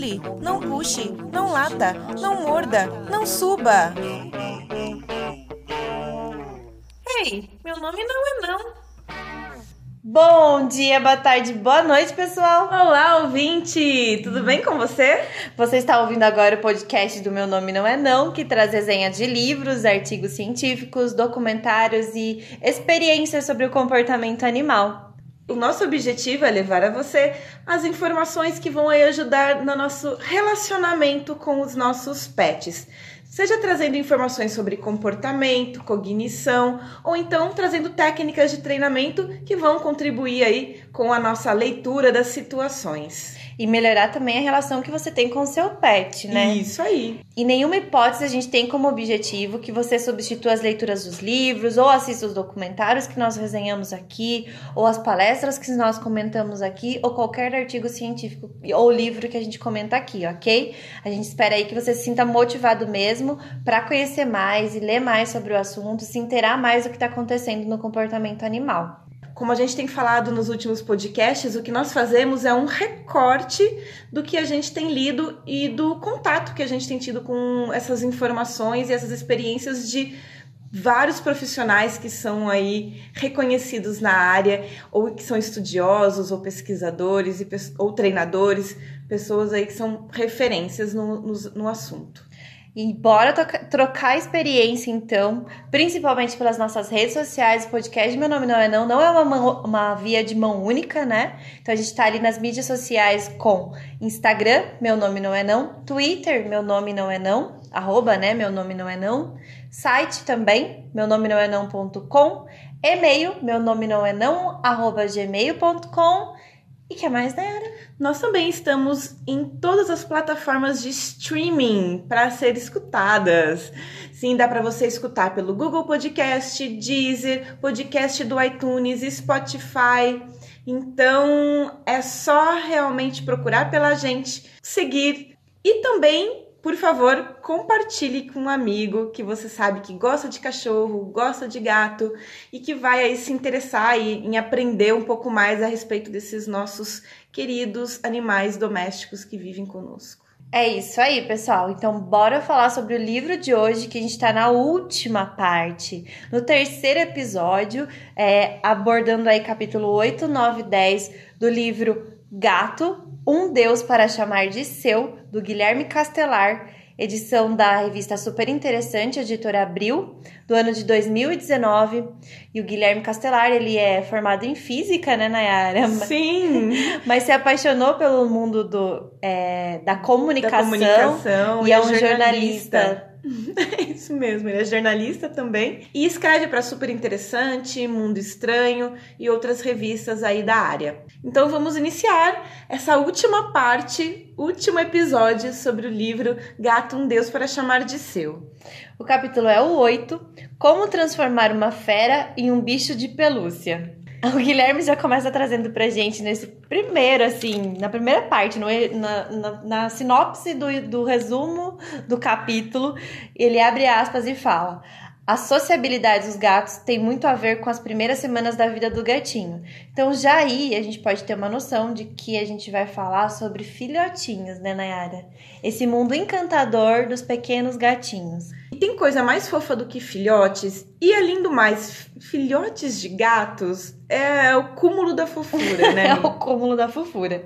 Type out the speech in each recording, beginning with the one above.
pule, não puxe, não lata, não morda, não suba. Ei, meu nome não é não. Bom dia, boa tarde, boa noite, pessoal. Olá, ouvinte! Tudo bem com você? Você está ouvindo agora o podcast do Meu Nome Não É Não, que traz resenha de livros, artigos científicos, documentários e experiências sobre o comportamento animal. O nosso objetivo é levar a você as informações que vão ajudar no nosso relacionamento com os nossos pets. Seja trazendo informações sobre comportamento, cognição, ou então trazendo técnicas de treinamento que vão contribuir aí com a nossa leitura das situações e melhorar também a relação que você tem com o seu pet, né? Isso aí. Em nenhuma hipótese a gente tem como objetivo que você substitua as leituras dos livros ou assista os documentários que nós resenhamos aqui, ou as palestras que nós comentamos aqui, ou qualquer artigo científico ou livro que a gente comenta aqui, ok? A gente espera aí que você se sinta motivado mesmo para conhecer mais e ler mais sobre o assunto, se inteirar mais do que está acontecendo no comportamento animal. Como a gente tem falado nos últimos podcasts, o que nós fazemos é um recorte do que a gente tem lido e do contato que a gente tem tido com essas informações e essas experiências de vários profissionais que são aí reconhecidos na área, ou que são estudiosos, ou pesquisadores, ou treinadores, pessoas aí que são referências no, no, no assunto. E bora trocar experiência, então, principalmente pelas nossas redes sociais. Podcast Meu Nome Não É Não não é uma, uma via de mão única, né? Então a gente tá ali nas mídias sociais com Instagram, Meu Nome Não É Não, Twitter, Meu Nome Não É Não, arroba, né? Meu Nome Não É Não, site também, meu nome não é não.com, e-mail, meu nome não é não, arroba gmail.com e que mais, Nayara? Nós também estamos em todas as plataformas de streaming para ser escutadas. Sim, dá para você escutar pelo Google Podcast, Deezer, podcast do iTunes, Spotify. Então é só realmente procurar pela gente, seguir e também por favor, compartilhe com um amigo que você sabe que gosta de cachorro, gosta de gato e que vai aí se interessar em aprender um pouco mais a respeito desses nossos queridos animais domésticos que vivem conosco. É isso aí, pessoal. Então, bora falar sobre o livro de hoje, que a gente está na última parte, no terceiro episódio, é, abordando aí capítulo 8, 9 e 10 do livro Gato, Um Deus para Chamar de Seu, do Guilherme Castelar, edição da revista Super Interessante, editora Abril, do ano de 2019. E o Guilherme Castelar, ele é formado em física, né, Nayara? Sim! Mas se apaixonou pelo mundo do, é, da comunicação. Da comunicação e, é, é um jornalista. jornalista É isso mesmo, ele é jornalista também e escreve para Super Interessante, Mundo Estranho e outras revistas aí da área. Então vamos iniciar essa última parte, último episódio sobre o livro Gato um Deus para chamar de seu. O capítulo é o 8, Como transformar uma fera em um bicho de pelúcia. O Guilherme já começa trazendo pra gente nesse primeiro, assim, na primeira parte, no, na, na, na, sinopse do, do resumo do capítulo, ele abre aspas e fala: a sociabilidade dos gatos tem muito a ver com as primeiras semanas da vida do gatinho. Então, já aí a gente pode ter uma noção de que a gente vai falar sobre filhotinhos, né, Nayara? Esse mundo encantador dos pequenos gatinhos. Tem coisa mais fofa do que filhotes, e além do mais, filhotes de gatos é o cúmulo da fofura, né? é o cúmulo da fofura.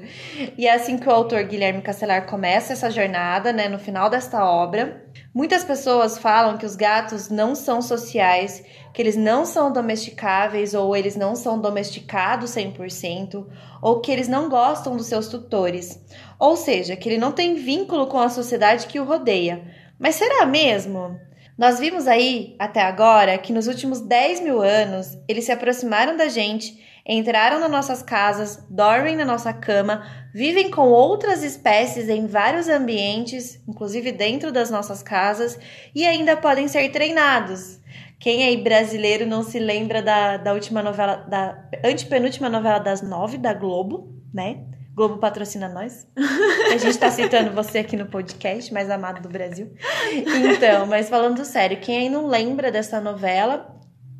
E é assim que o autor Guilherme Castelar começa essa jornada, né, no final desta obra Muitas pessoas falam que os gatos não são sociais, que eles não são domesticáveis ou eles não são domesticados 100%, ou que eles não gostam dos seus tutores. Ou seja, que ele não tem vínculo com a sociedade que o rodeia. Mas será mesmo? Nós vimos aí, até agora, que nos últimos 10 mil anos eles se aproximaram da gente entraram nas nossas casas, dormem na nossa cama, vivem com outras espécies em vários ambientes, inclusive dentro das nossas casas, e ainda podem ser treinados. Quem aí brasileiro não se lembra da, da última novela, da antepenúltima novela das nove da Globo, né? Globo patrocina nós. A gente tá citando você aqui no podcast, mais amado do Brasil. Então, mas falando sério, quem aí não lembra dessa novela,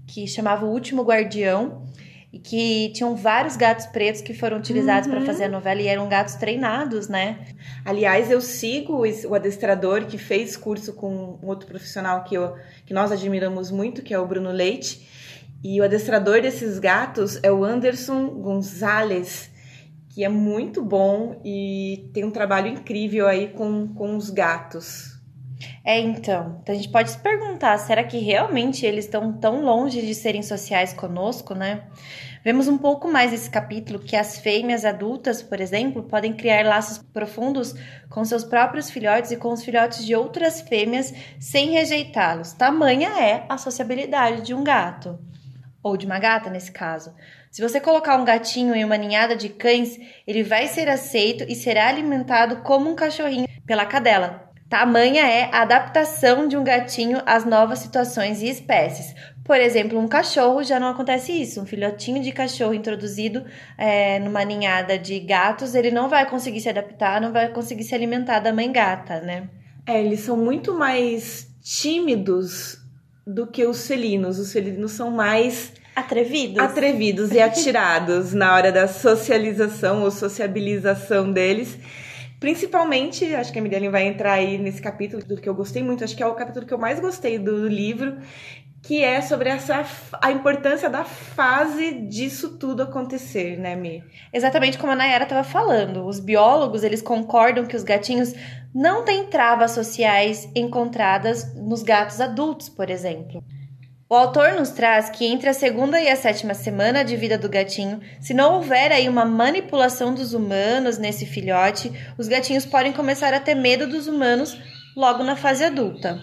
que chamava O Último Guardião, e que tinham vários gatos pretos que foram utilizados uhum. para fazer a novela e eram gatos treinados, né? Aliás, eu sigo o adestrador que fez curso com um outro profissional que, eu, que nós admiramos muito, que é o Bruno Leite. E o adestrador desses gatos é o Anderson Gonzalez, que é muito bom e tem um trabalho incrível aí com, com os gatos. É, então, a gente pode se perguntar, será que realmente eles estão tão longe de serem sociais conosco, né? Vemos um pouco mais nesse capítulo que as fêmeas adultas, por exemplo, podem criar laços profundos com seus próprios filhotes e com os filhotes de outras fêmeas sem rejeitá-los. Tamanha é a sociabilidade de um gato, ou de uma gata nesse caso. Se você colocar um gatinho em uma ninhada de cães, ele vai ser aceito e será alimentado como um cachorrinho pela cadela, Tamanha é a adaptação de um gatinho às novas situações e espécies. Por exemplo, um cachorro já não acontece isso. Um filhotinho de cachorro introduzido é, numa ninhada de gatos, ele não vai conseguir se adaptar, não vai conseguir se alimentar da mãe gata, né? É, eles são muito mais tímidos do que os felinos. Os felinos são mais atrevidos, atrevidos e atirados na hora da socialização ou sociabilização deles. Principalmente, acho que a Miriam vai entrar aí nesse capítulo do que eu gostei muito, acho que é o capítulo que eu mais gostei do livro, que é sobre essa a importância da fase disso tudo acontecer, né, Mi? Exatamente como a Nayara estava falando. Os biólogos, eles concordam que os gatinhos não têm travas sociais encontradas nos gatos adultos, por exemplo. O autor nos traz que entre a segunda e a sétima semana de vida do gatinho, se não houver aí uma manipulação dos humanos nesse filhote, os gatinhos podem começar a ter medo dos humanos logo na fase adulta.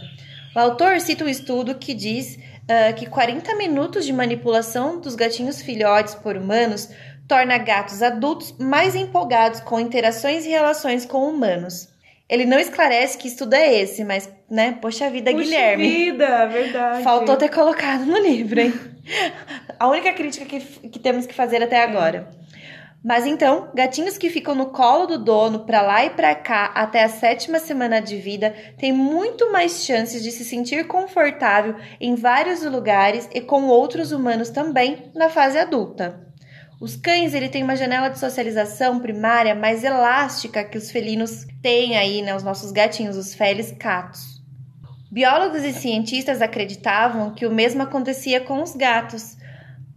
O autor cita um estudo que diz uh, que 40 minutos de manipulação dos gatinhos filhotes por humanos torna gatos adultos mais empolgados com interações e relações com humanos. Ele não esclarece que estudo é esse, mas, né, poxa vida, poxa Guilherme. vida, verdade. Faltou ter colocado no livro, hein? A única crítica que, que temos que fazer até agora. Mas então, gatinhos que ficam no colo do dono para lá e para cá até a sétima semana de vida têm muito mais chances de se sentir confortável em vários lugares e com outros humanos também na fase adulta. Os cães ele tem uma janela de socialização primária mais elástica que os felinos têm aí, né, os nossos gatinhos, os felis catos. Biólogos e cientistas acreditavam que o mesmo acontecia com os gatos.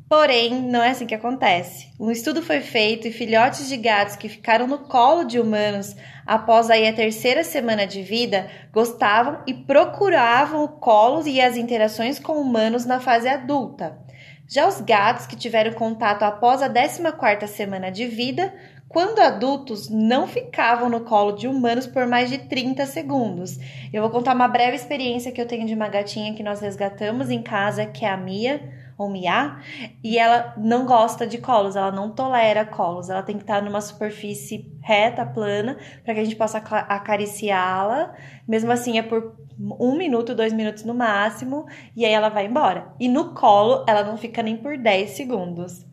Porém, não é assim que acontece. Um estudo foi feito e filhotes de gatos que ficaram no colo de humanos após aí a terceira semana de vida gostavam e procuravam o colo e as interações com humanos na fase adulta. Já os gatos que tiveram contato após a 14ª semana de vida, quando adultos, não ficavam no colo de humanos por mais de 30 segundos. Eu vou contar uma breve experiência que eu tenho de uma gatinha que nós resgatamos em casa, que é a Mia ou Mia, e ela não gosta de colos, ela não tolera colos, ela tem que estar numa superfície reta, plana, para que a gente possa acariciá-la. Mesmo assim, é por um minuto, dois minutos no máximo, e aí ela vai embora. E no colo, ela não fica nem por 10 segundos.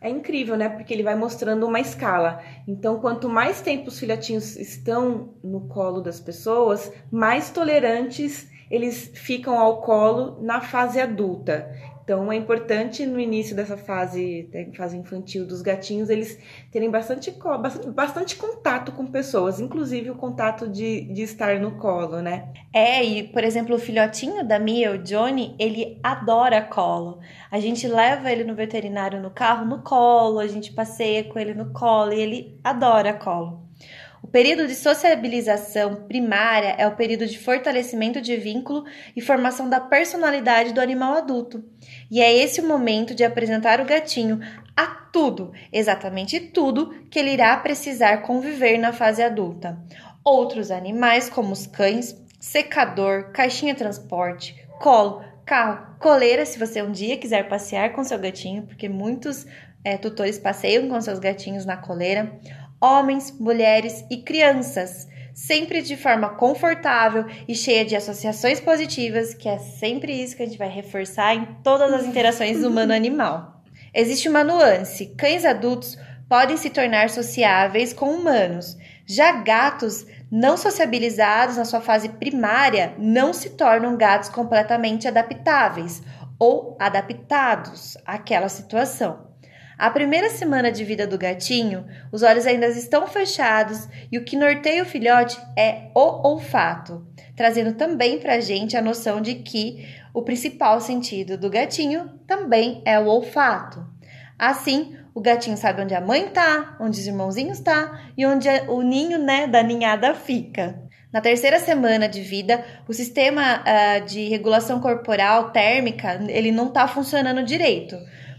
É incrível, né? Porque ele vai mostrando uma escala. Então, quanto mais tempo os filhotinhos estão no colo das pessoas, mais tolerantes eles ficam ao colo na fase adulta. Então é importante no início dessa fase, né, fase infantil dos gatinhos, eles terem bastante, bastante, bastante contato com pessoas, inclusive o contato de, de estar no colo, né? É, e por exemplo, o filhotinho da Mia, o Johnny, ele adora colo. A gente leva ele no veterinário no carro no colo, a gente passeia com ele no colo e ele adora colo. O período de sociabilização primária é o período de fortalecimento de vínculo e formação da personalidade do animal adulto. E é esse o momento de apresentar o gatinho a tudo, exatamente tudo, que ele irá precisar conviver na fase adulta. Outros animais, como os cães, secador, caixinha transporte, colo, carro, coleira, se você um dia quiser passear com seu gatinho, porque muitos é, tutores passeiam com seus gatinhos na coleira homens, mulheres e crianças, sempre de forma confortável e cheia de associações positivas, que é sempre isso que a gente vai reforçar em todas as interações humano-animal. Existe uma nuance: cães adultos podem se tornar sociáveis com humanos, já gatos não sociabilizados na sua fase primária não se tornam gatos completamente adaptáveis ou adaptados àquela situação. A primeira semana de vida do gatinho, os olhos ainda estão fechados e o que norteia o filhote é o olfato, trazendo também para a gente a noção de que o principal sentido do gatinho também é o olfato. Assim, o gatinho sabe onde a mãe tá, onde os irmãozinhos tá e onde o ninho né, da ninhada fica. Na terceira semana de vida, o sistema uh, de regulação corporal térmica ele não está funcionando direito.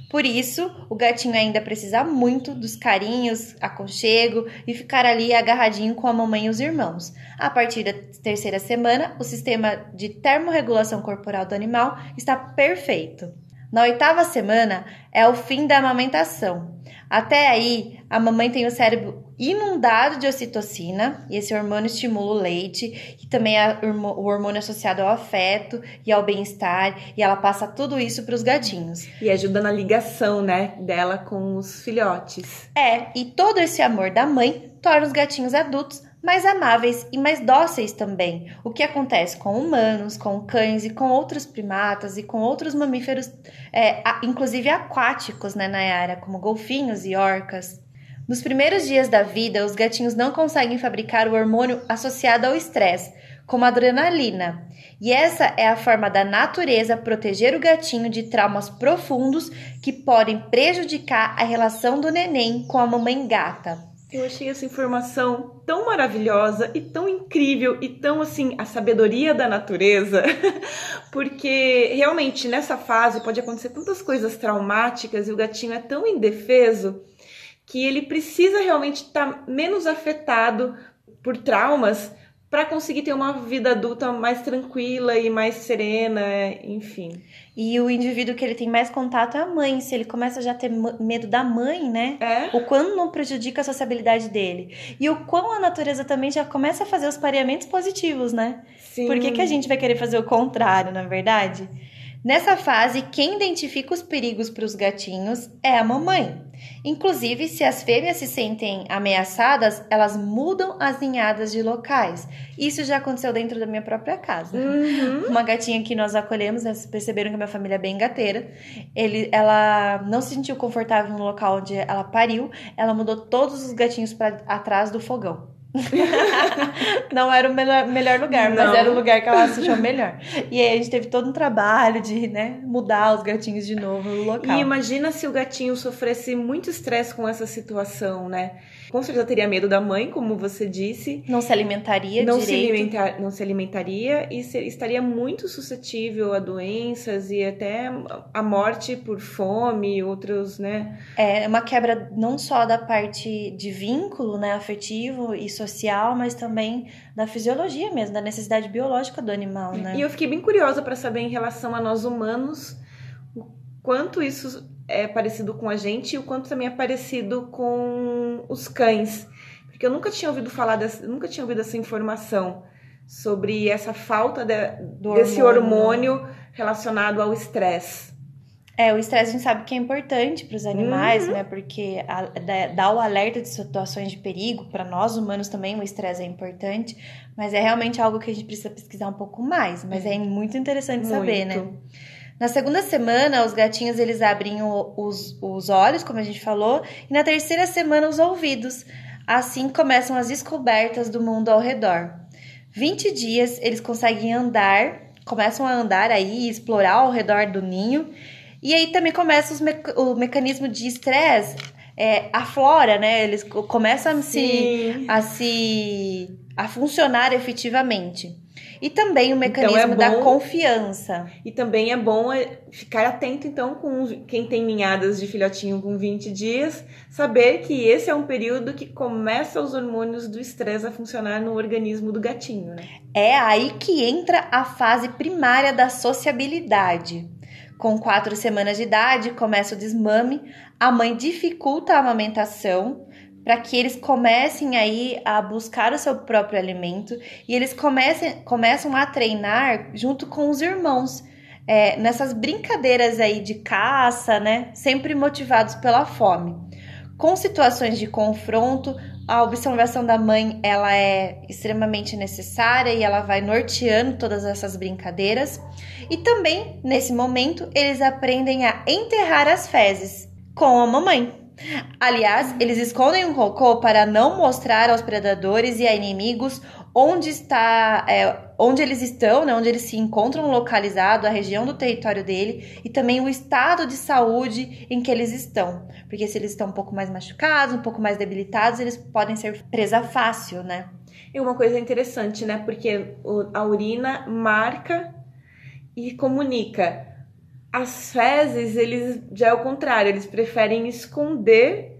Por isso, o gatinho ainda precisa muito dos carinhos, aconchego e ficar ali agarradinho com a mamãe e os irmãos. A partir da terceira semana, o sistema de termorregulação corporal do animal está perfeito. Na oitava semana é o fim da amamentação. Até aí, a mamãe tem o cérebro inundado de ocitocina, e esse hormônio estimula o leite, e também é o hormônio associado ao afeto e ao bem-estar, e ela passa tudo isso para os gatinhos. E ajuda na ligação, né, dela com os filhotes. É, e todo esse amor da mãe torna os gatinhos adultos mais amáveis e mais dóceis também, o que acontece com humanos, com cães e com outros primatas e com outros mamíferos, é, inclusive aquáticos, né, Nayara, como golfinhos e orcas. Nos primeiros dias da vida, os gatinhos não conseguem fabricar o hormônio associado ao estresse, como a adrenalina. E essa é a forma da natureza proteger o gatinho de traumas profundos que podem prejudicar a relação do neném com a mamãe gata. Eu achei essa informação tão maravilhosa e tão incrível e tão assim a sabedoria da natureza, porque realmente nessa fase pode acontecer tantas coisas traumáticas e o gatinho é tão indefeso que ele precisa realmente estar tá menos afetado por traumas para conseguir ter uma vida adulta mais tranquila e mais serena, enfim. E o indivíduo que ele tem mais contato é a mãe. Se ele começa já a ter medo da mãe, né? É. O quão não prejudica a sociabilidade dele. E o quão a natureza também já começa a fazer os pareamentos positivos, né? Sim. Por que, que a gente vai querer fazer o contrário, na é verdade? Nessa fase, quem identifica os perigos para os gatinhos é a mamãe. Inclusive, se as fêmeas se sentem ameaçadas, elas mudam as ninhadas de locais. Isso já aconteceu dentro da minha própria casa. Uhum. Uma gatinha que nós acolhemos, vocês perceberam que a minha família é bem gateira. Ele, ela não se sentiu confortável no local onde ela pariu. Ela mudou todos os gatinhos para atrás do fogão. não era o melhor, melhor lugar, não. mas era o lugar que ela achou melhor. E aí a gente teve todo um trabalho de né, mudar os gatinhos de novo no local. E imagina se o gatinho sofresse muito estresse com essa situação, né? Com certeza teria medo da mãe, como você disse. Não se alimentaria não direito. Se não se alimentaria e ser, estaria muito suscetível a doenças e até a morte por fome e outros, né? É uma quebra não só da parte de vínculo, né, afetivo e social, mas também da fisiologia mesmo, da necessidade biológica do animal, né? E eu fiquei bem curiosa para saber em relação a nós humanos, o quanto isso é parecido com a gente e o quanto também é parecido com os cães. Porque eu nunca tinha ouvido falar dessa, nunca tinha ouvido essa informação sobre essa falta de, desse hormônio. hormônio relacionado ao estresse. É, o estresse a gente sabe que é importante para os animais, uhum. né? Porque a, dá o alerta de situações de perigo. Para nós humanos também o estresse é importante, mas é realmente algo que a gente precisa pesquisar um pouco mais. Mas é muito interessante muito. saber, né? Na segunda semana, os gatinhos eles abrem o, os, os olhos, como a gente falou, e na terceira semana, os ouvidos. Assim começam as descobertas do mundo ao redor. 20 dias eles conseguem andar, começam a andar aí, explorar ao redor do ninho. E aí também começa me o mecanismo de estresse, é, aflora, né? Eles começam a se, a se a funcionar efetivamente. E também o mecanismo então é bom, da confiança. E também é bom é, ficar atento, então, com quem tem ninhadas de filhotinho com 20 dias, saber que esse é um período que começa os hormônios do estresse a funcionar no organismo do gatinho, né? É aí que entra a fase primária da sociabilidade. Com quatro semanas de idade, começa o desmame, a mãe dificulta a amamentação para que eles comecem aí a buscar o seu próprio alimento e eles comecem, começam a treinar junto com os irmãos. É, nessas brincadeiras aí de caça, né? Sempre motivados pela fome. Com situações de confronto, a observação da mãe ela é extremamente necessária e ela vai norteando todas essas brincadeiras. E também, nesse momento, eles aprendem a enterrar as fezes, com a mamãe. Aliás, eles escondem o cocô para não mostrar aos predadores e a inimigos onde está, é, onde eles estão, né, onde eles se encontram localizados, a região do território dele e também o estado de saúde em que eles estão. Porque se eles estão um pouco mais machucados, um pouco mais debilitados, eles podem ser presa fácil, né? E uma coisa interessante, né? Porque a urina marca e comunica. As fezes, eles já é o contrário, eles preferem esconder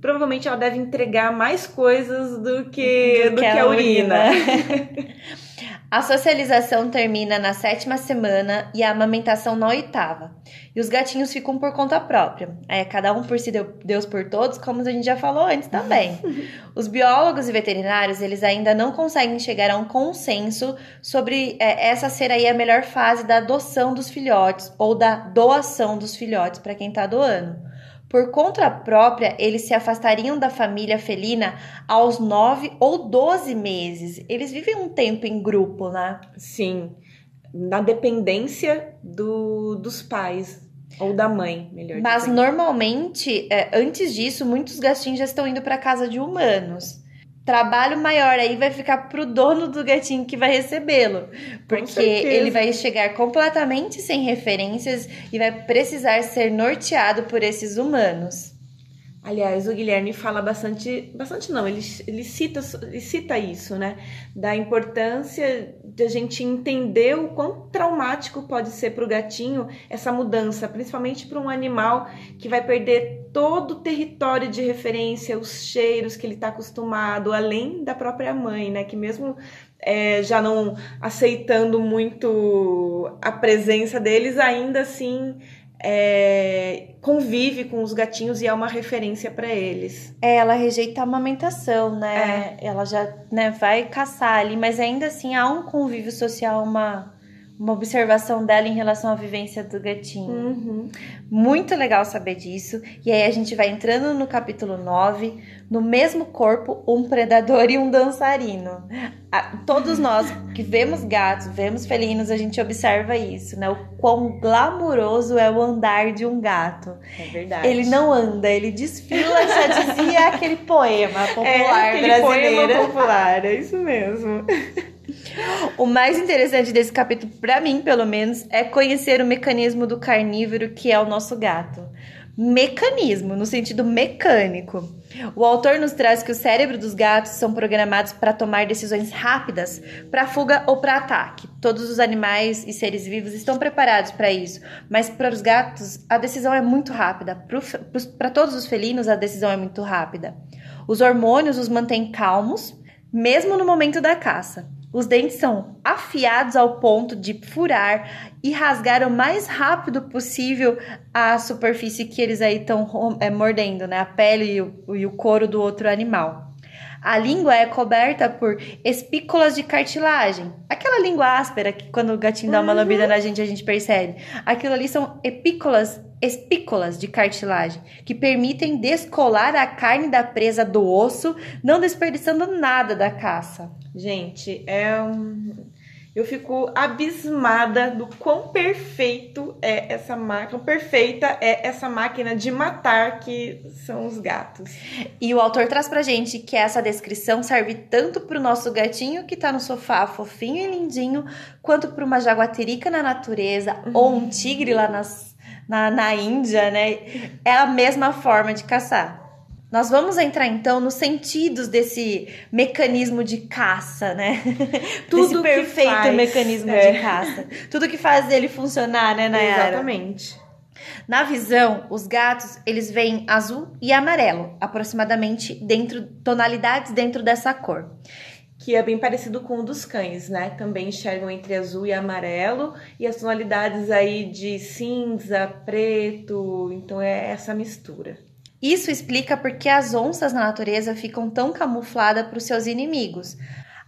provavelmente ela deve entregar mais coisas do que, do, do que, que, a urina. urina. a socialização termina na sétima semana e a amamentação na oitava. E os gatinhos ficam por conta própria. É cada um por si, Deus por todos, como a gente já falou antes também. os biólogos e veterinários, eles ainda não conseguem chegar a um consenso sobre é, essa ser aí a melhor fase da adoção dos filhotes ou da doação dos filhotes para quem está doando. Por conta própria, eles se afastariam da família felina aos 9 ou 12 meses. Eles vivem um tempo em grupo, né? Sim, na dependência do, dos pais. Ou da mãe, melhor Mas dizendo. normalmente, é, antes disso, muitos gatinhos já estão indo para casa de humanos trabalho maior aí vai ficar pro dono do gatinho que vai recebê-lo. Porque ele vai chegar completamente sem referências e vai precisar ser norteado por esses humanos. Aliás, o Guilherme fala bastante, bastante não, ele, ele, cita, ele cita isso, né? Da importância de a gente entender o quão traumático pode ser para o gatinho essa mudança, principalmente para um animal que vai perder todo o território de referência, os cheiros que ele está acostumado, além da própria mãe, né? Que mesmo é, já não aceitando muito a presença deles, ainda assim é, convive com os gatinhos e é uma referência para eles. É, ela rejeita a amamentação, né? É. Ela já né, vai caçar ali, mas ainda assim há um convívio social, uma, uma observação dela em relação à vivência do gatinho. Uhum. Muito legal saber disso. E aí a gente vai entrando no capítulo 9, no mesmo corpo, um predador e um dançarino. Todos nós que vemos gatos, vemos felinos, a gente observa isso, né? O quão glamouroso é o andar de um gato. É verdade. Ele não anda, ele desfila, já dizia aquele poema popular é, aquele brasileiro. Poema popular, é isso mesmo. O mais interessante desse capítulo, para mim, pelo menos, é conhecer o mecanismo do carnívoro que é o nosso gato. Mecanismo, no sentido mecânico. O autor nos traz que o cérebro dos gatos são programados para tomar decisões rápidas, para fuga ou para ataque. Todos os animais e seres vivos estão preparados para isso, mas para os gatos a decisão é muito rápida. Para todos os felinos a decisão é muito rápida. Os hormônios os mantêm calmos, mesmo no momento da caça. Os dentes são afiados ao ponto de furar e rasgar o mais rápido possível a superfície que eles aí estão é, mordendo, né? A pele e o, e o couro do outro animal. A língua é coberta por espículas de cartilagem. Aquela língua áspera que quando o gatinho dá uma uhum. lambida na gente a gente percebe. Aquilo ali são epícolas, espículas de cartilagem que permitem descolar a carne da presa do osso, não desperdiçando nada da caça. Gente, é um... eu fico abismada do quão perfeito é essa máquina, perfeita é essa máquina de matar que são os gatos. E o autor traz pra gente que essa descrição serve tanto pro nosso gatinho que tá no sofá fofinho e lindinho, quanto para uma jaguatirica na natureza uhum. ou um tigre lá nas, na, na Índia, né? É a mesma forma de caçar. Nós vamos entrar então nos sentidos desse mecanismo de caça, né? Tudo desse perfeito faz, mecanismo é. de caça. Tudo que faz ele funcionar, né, Nayara? Exatamente. Na visão, os gatos, eles veem azul e amarelo, aproximadamente dentro tonalidades dentro dessa cor. Que é bem parecido com o dos cães, né? Também enxergam entre azul e amarelo e as tonalidades aí de cinza, preto, então é essa mistura. Isso explica porque as onças na natureza ficam tão camufladas para os seus inimigos.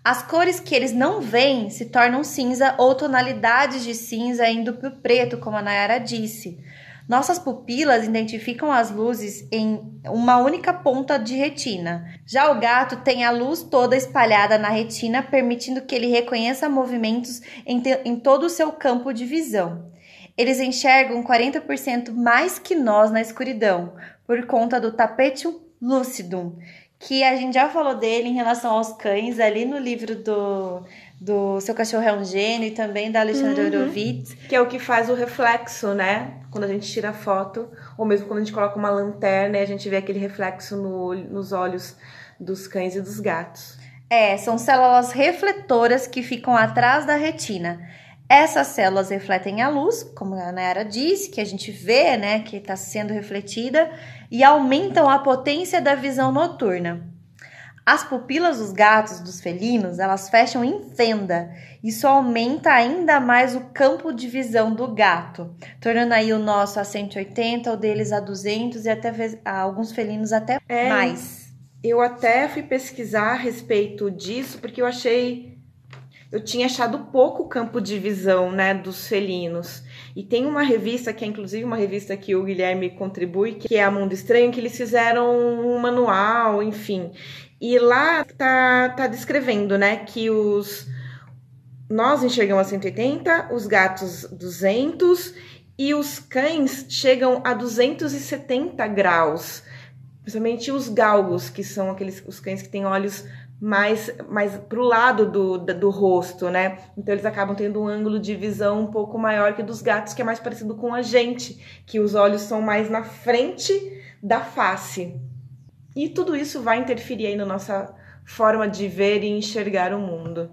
As cores que eles não veem se tornam cinza ou tonalidades de cinza indo para o preto, como a Nayara disse. Nossas pupilas identificam as luzes em uma única ponta de retina. Já o gato tem a luz toda espalhada na retina, permitindo que ele reconheça movimentos em, em todo o seu campo de visão. eles enxergam 40% mais que nós na escuridão, por conta do tapetum lucidum, que a gente já falou dele em relação aos cães ali no livro do, do Seu Cachorro é um Gênio e também da Alexandra uhum. Horowitz. Que é o que faz o reflexo, né? Quando a gente tira a foto, ou mesmo quando a gente coloca uma lanterna e a gente vê aquele reflexo no, nos olhos dos cães e dos gatos. É, são células refletoras que ficam atrás da retina. Essas células refletem a luz, como a Nayara disse, que a gente vê, né, que está sendo refletida, e aumentam a potência da visão noturna. As pupilas dos gatos, dos felinos, elas fecham em fenda. Isso aumenta ainda mais o campo de visão do gato, tornando aí o nosso a 180, o deles a 200 e até alguns felinos até é, mais. Eu até fui pesquisar a respeito disso porque eu achei eu tinha achado pouco campo de visão, né, dos felinos. E tem uma revista, que é inclusive uma revista que o Guilherme contribui, que é a Mundo Estranho, que eles fizeram um manual, enfim. E lá tá, tá descrevendo, né, que os nós enxergamos a 180, os gatos 200 e os cães chegam a 270 graus. Principalmente os galgos, que são aqueles os cães que têm olhos mais, mais o lado do, do rosto, né? Então eles acabam tendo um ângulo de visão um pouco maior que dos gatos, que é mais parecido com a gente, que os olhos são mais na frente da face. E tudo isso vai interferir aí na nossa forma de ver e enxergar o mundo.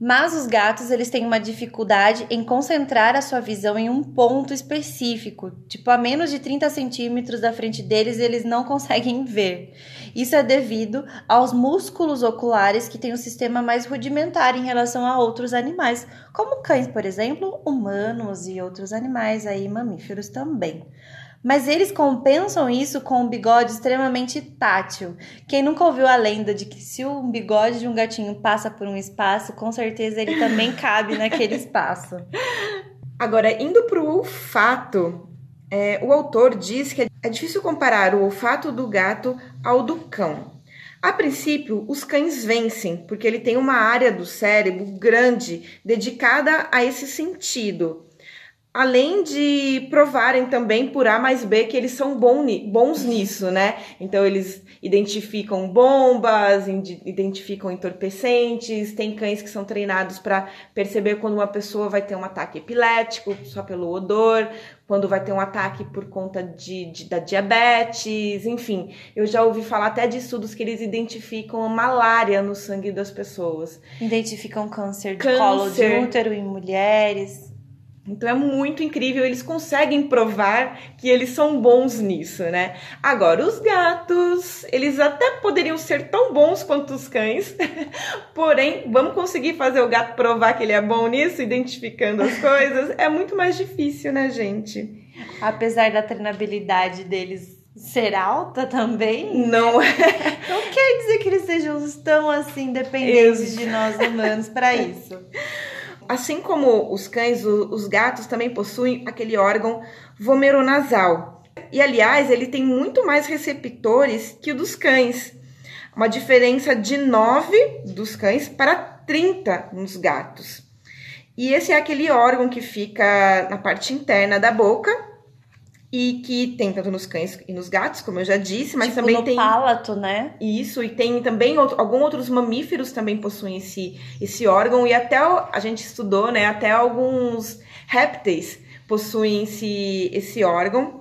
Mas os gatos, eles têm uma dificuldade em concentrar a sua visão em um ponto específico. Tipo, a menos de 30 centímetros da frente deles, eles não conseguem ver. Isso é devido aos músculos oculares que têm um sistema mais rudimentar em relação a outros animais, como cães, por exemplo, humanos e outros animais aí, mamíferos também. Mas eles compensam isso com um bigode extremamente tátil. Quem nunca ouviu a lenda de que se o bigode de um gatinho passa por um espaço, com certeza ele também cabe naquele espaço. Agora, indo para o olfato, é, o autor diz que é difícil comparar o olfato do gato ao do cão. A princípio, os cães vencem, porque ele tem uma área do cérebro grande dedicada a esse sentido. Além de provarem também por A mais B que eles são bons nisso, né? Então eles identificam bombas, identificam entorpecentes, tem cães que são treinados para perceber quando uma pessoa vai ter um ataque epilético só pelo odor, quando vai ter um ataque por conta de, de, da diabetes, enfim. Eu já ouvi falar até de estudos que eles identificam malária no sangue das pessoas. Identificam câncer de câncer. colo de útero em mulheres. Então é muito incrível, eles conseguem provar que eles são bons nisso, né? Agora, os gatos, eles até poderiam ser tão bons quanto os cães, porém, vamos conseguir fazer o gato provar que ele é bom nisso, identificando as coisas? É muito mais difícil, né, gente? Apesar da treinabilidade deles ser alta também. Não é. Não quer dizer que eles sejam tão assim dependentes de nós humanos para isso. Assim como os cães, os gatos também possuem aquele órgão vomeronasal. E aliás, ele tem muito mais receptores que o dos cães. Uma diferença de 9 dos cães para 30 nos gatos. E esse é aquele órgão que fica na parte interna da boca e que tem tanto nos cães e nos gatos, como eu já disse, mas tipo também no tem palato, né? Isso, e tem também outro, alguns outros mamíferos também possuem esse, esse órgão e até a gente estudou, né, até alguns répteis possuem esse, esse órgão.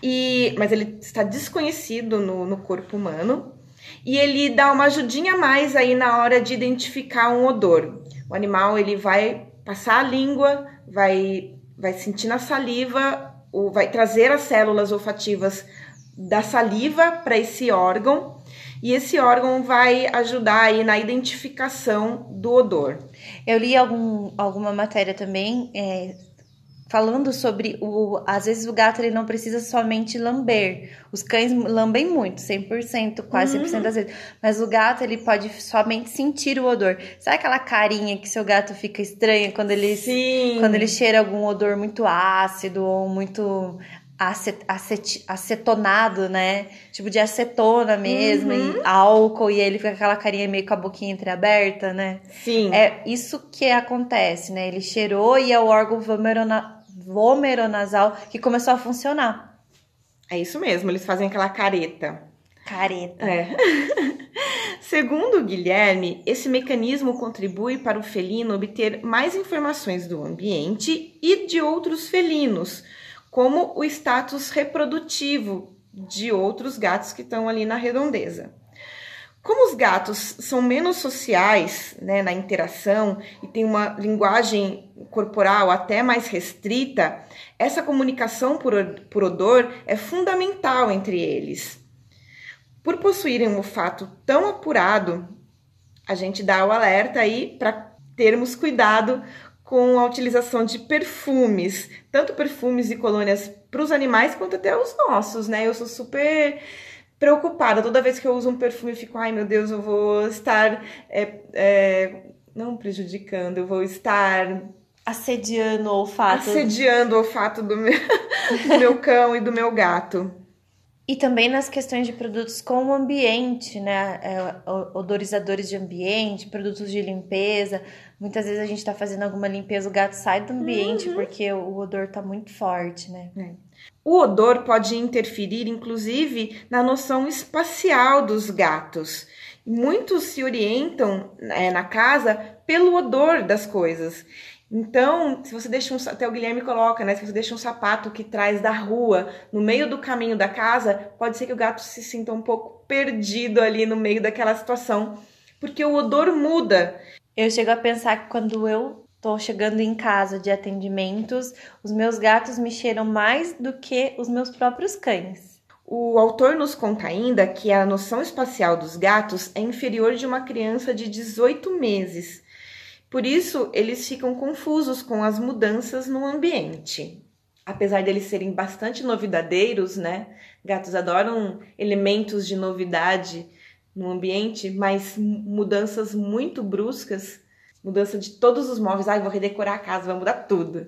E, mas ele está desconhecido no, no corpo humano e ele dá uma ajudinha a mais aí na hora de identificar um odor. O animal ele vai passar a língua, vai vai sentir na saliva vai trazer as células olfativas da saliva para esse órgão e esse órgão vai ajudar aí na identificação do odor. Eu li algum, alguma matéria também é, falando sobre o às vezes o gato ele não precisa somente lamber. Os cães lambem muito, 100%, quase 100% uhum. das vezes, mas o gato ele pode somente sentir o odor. Sabe aquela carinha que seu gato fica estranha quando ele Sim. quando ele cheira algum odor muito ácido ou muito acet, acet, acetonado, né? Tipo de acetona mesmo, uhum. e álcool, e ele fica com aquela carinha meio com a boquinha entreaberta, né? Sim. É isso que acontece, né? Ele cheirou e é o órgão vomerona, vomeronasal que começou a funcionar. É isso mesmo, eles fazem aquela careta. Careta. É. Segundo o Guilherme, esse mecanismo contribui para o felino obter mais informações do ambiente e de outros felinos, como o status reprodutivo de outros gatos que estão ali na redondeza. Como os gatos são menos sociais né, na interação e têm uma linguagem corporal até mais restrita, essa comunicação por, por odor é fundamental entre eles. Por possuírem um olfato tão apurado, a gente dá o alerta aí para termos cuidado com a utilização de perfumes, tanto perfumes e colônias para os animais quanto até os nossos, né? Eu sou super preocupada. Toda vez que eu uso um perfume, eu fico, ai meu Deus, eu vou estar. É, é, não prejudicando, eu vou estar. Assediando o olfato. Assediando o olfato do meu, do meu cão e do meu gato. E também nas questões de produtos com o ambiente, né? É, odorizadores de ambiente, produtos de limpeza. Muitas vezes a gente está fazendo alguma limpeza, o gato sai do ambiente uhum. porque o odor está muito forte, né? É. O odor pode interferir, inclusive, na noção espacial dos gatos. Muitos se orientam é, na casa pelo odor das coisas. Então, se você deixa um, até o Guilherme coloca, né? Se você deixa um sapato que traz da rua no meio do caminho da casa, pode ser que o gato se sinta um pouco perdido ali no meio daquela situação, porque o odor muda. Eu chego a pensar que quando eu tô chegando em casa de atendimentos, os meus gatos me cheiram mais do que os meus próprios cães. O autor nos conta ainda que a noção espacial dos gatos é inferior de uma criança de 18 meses por isso, eles ficam confusos com as mudanças no ambiente. Apesar deles serem bastante novidadeiros, né? Gatos adoram elementos de novidade no ambiente, mas mudanças muito bruscas, mudança de todos os móveis, ai, vou redecorar a casa, vai mudar tudo.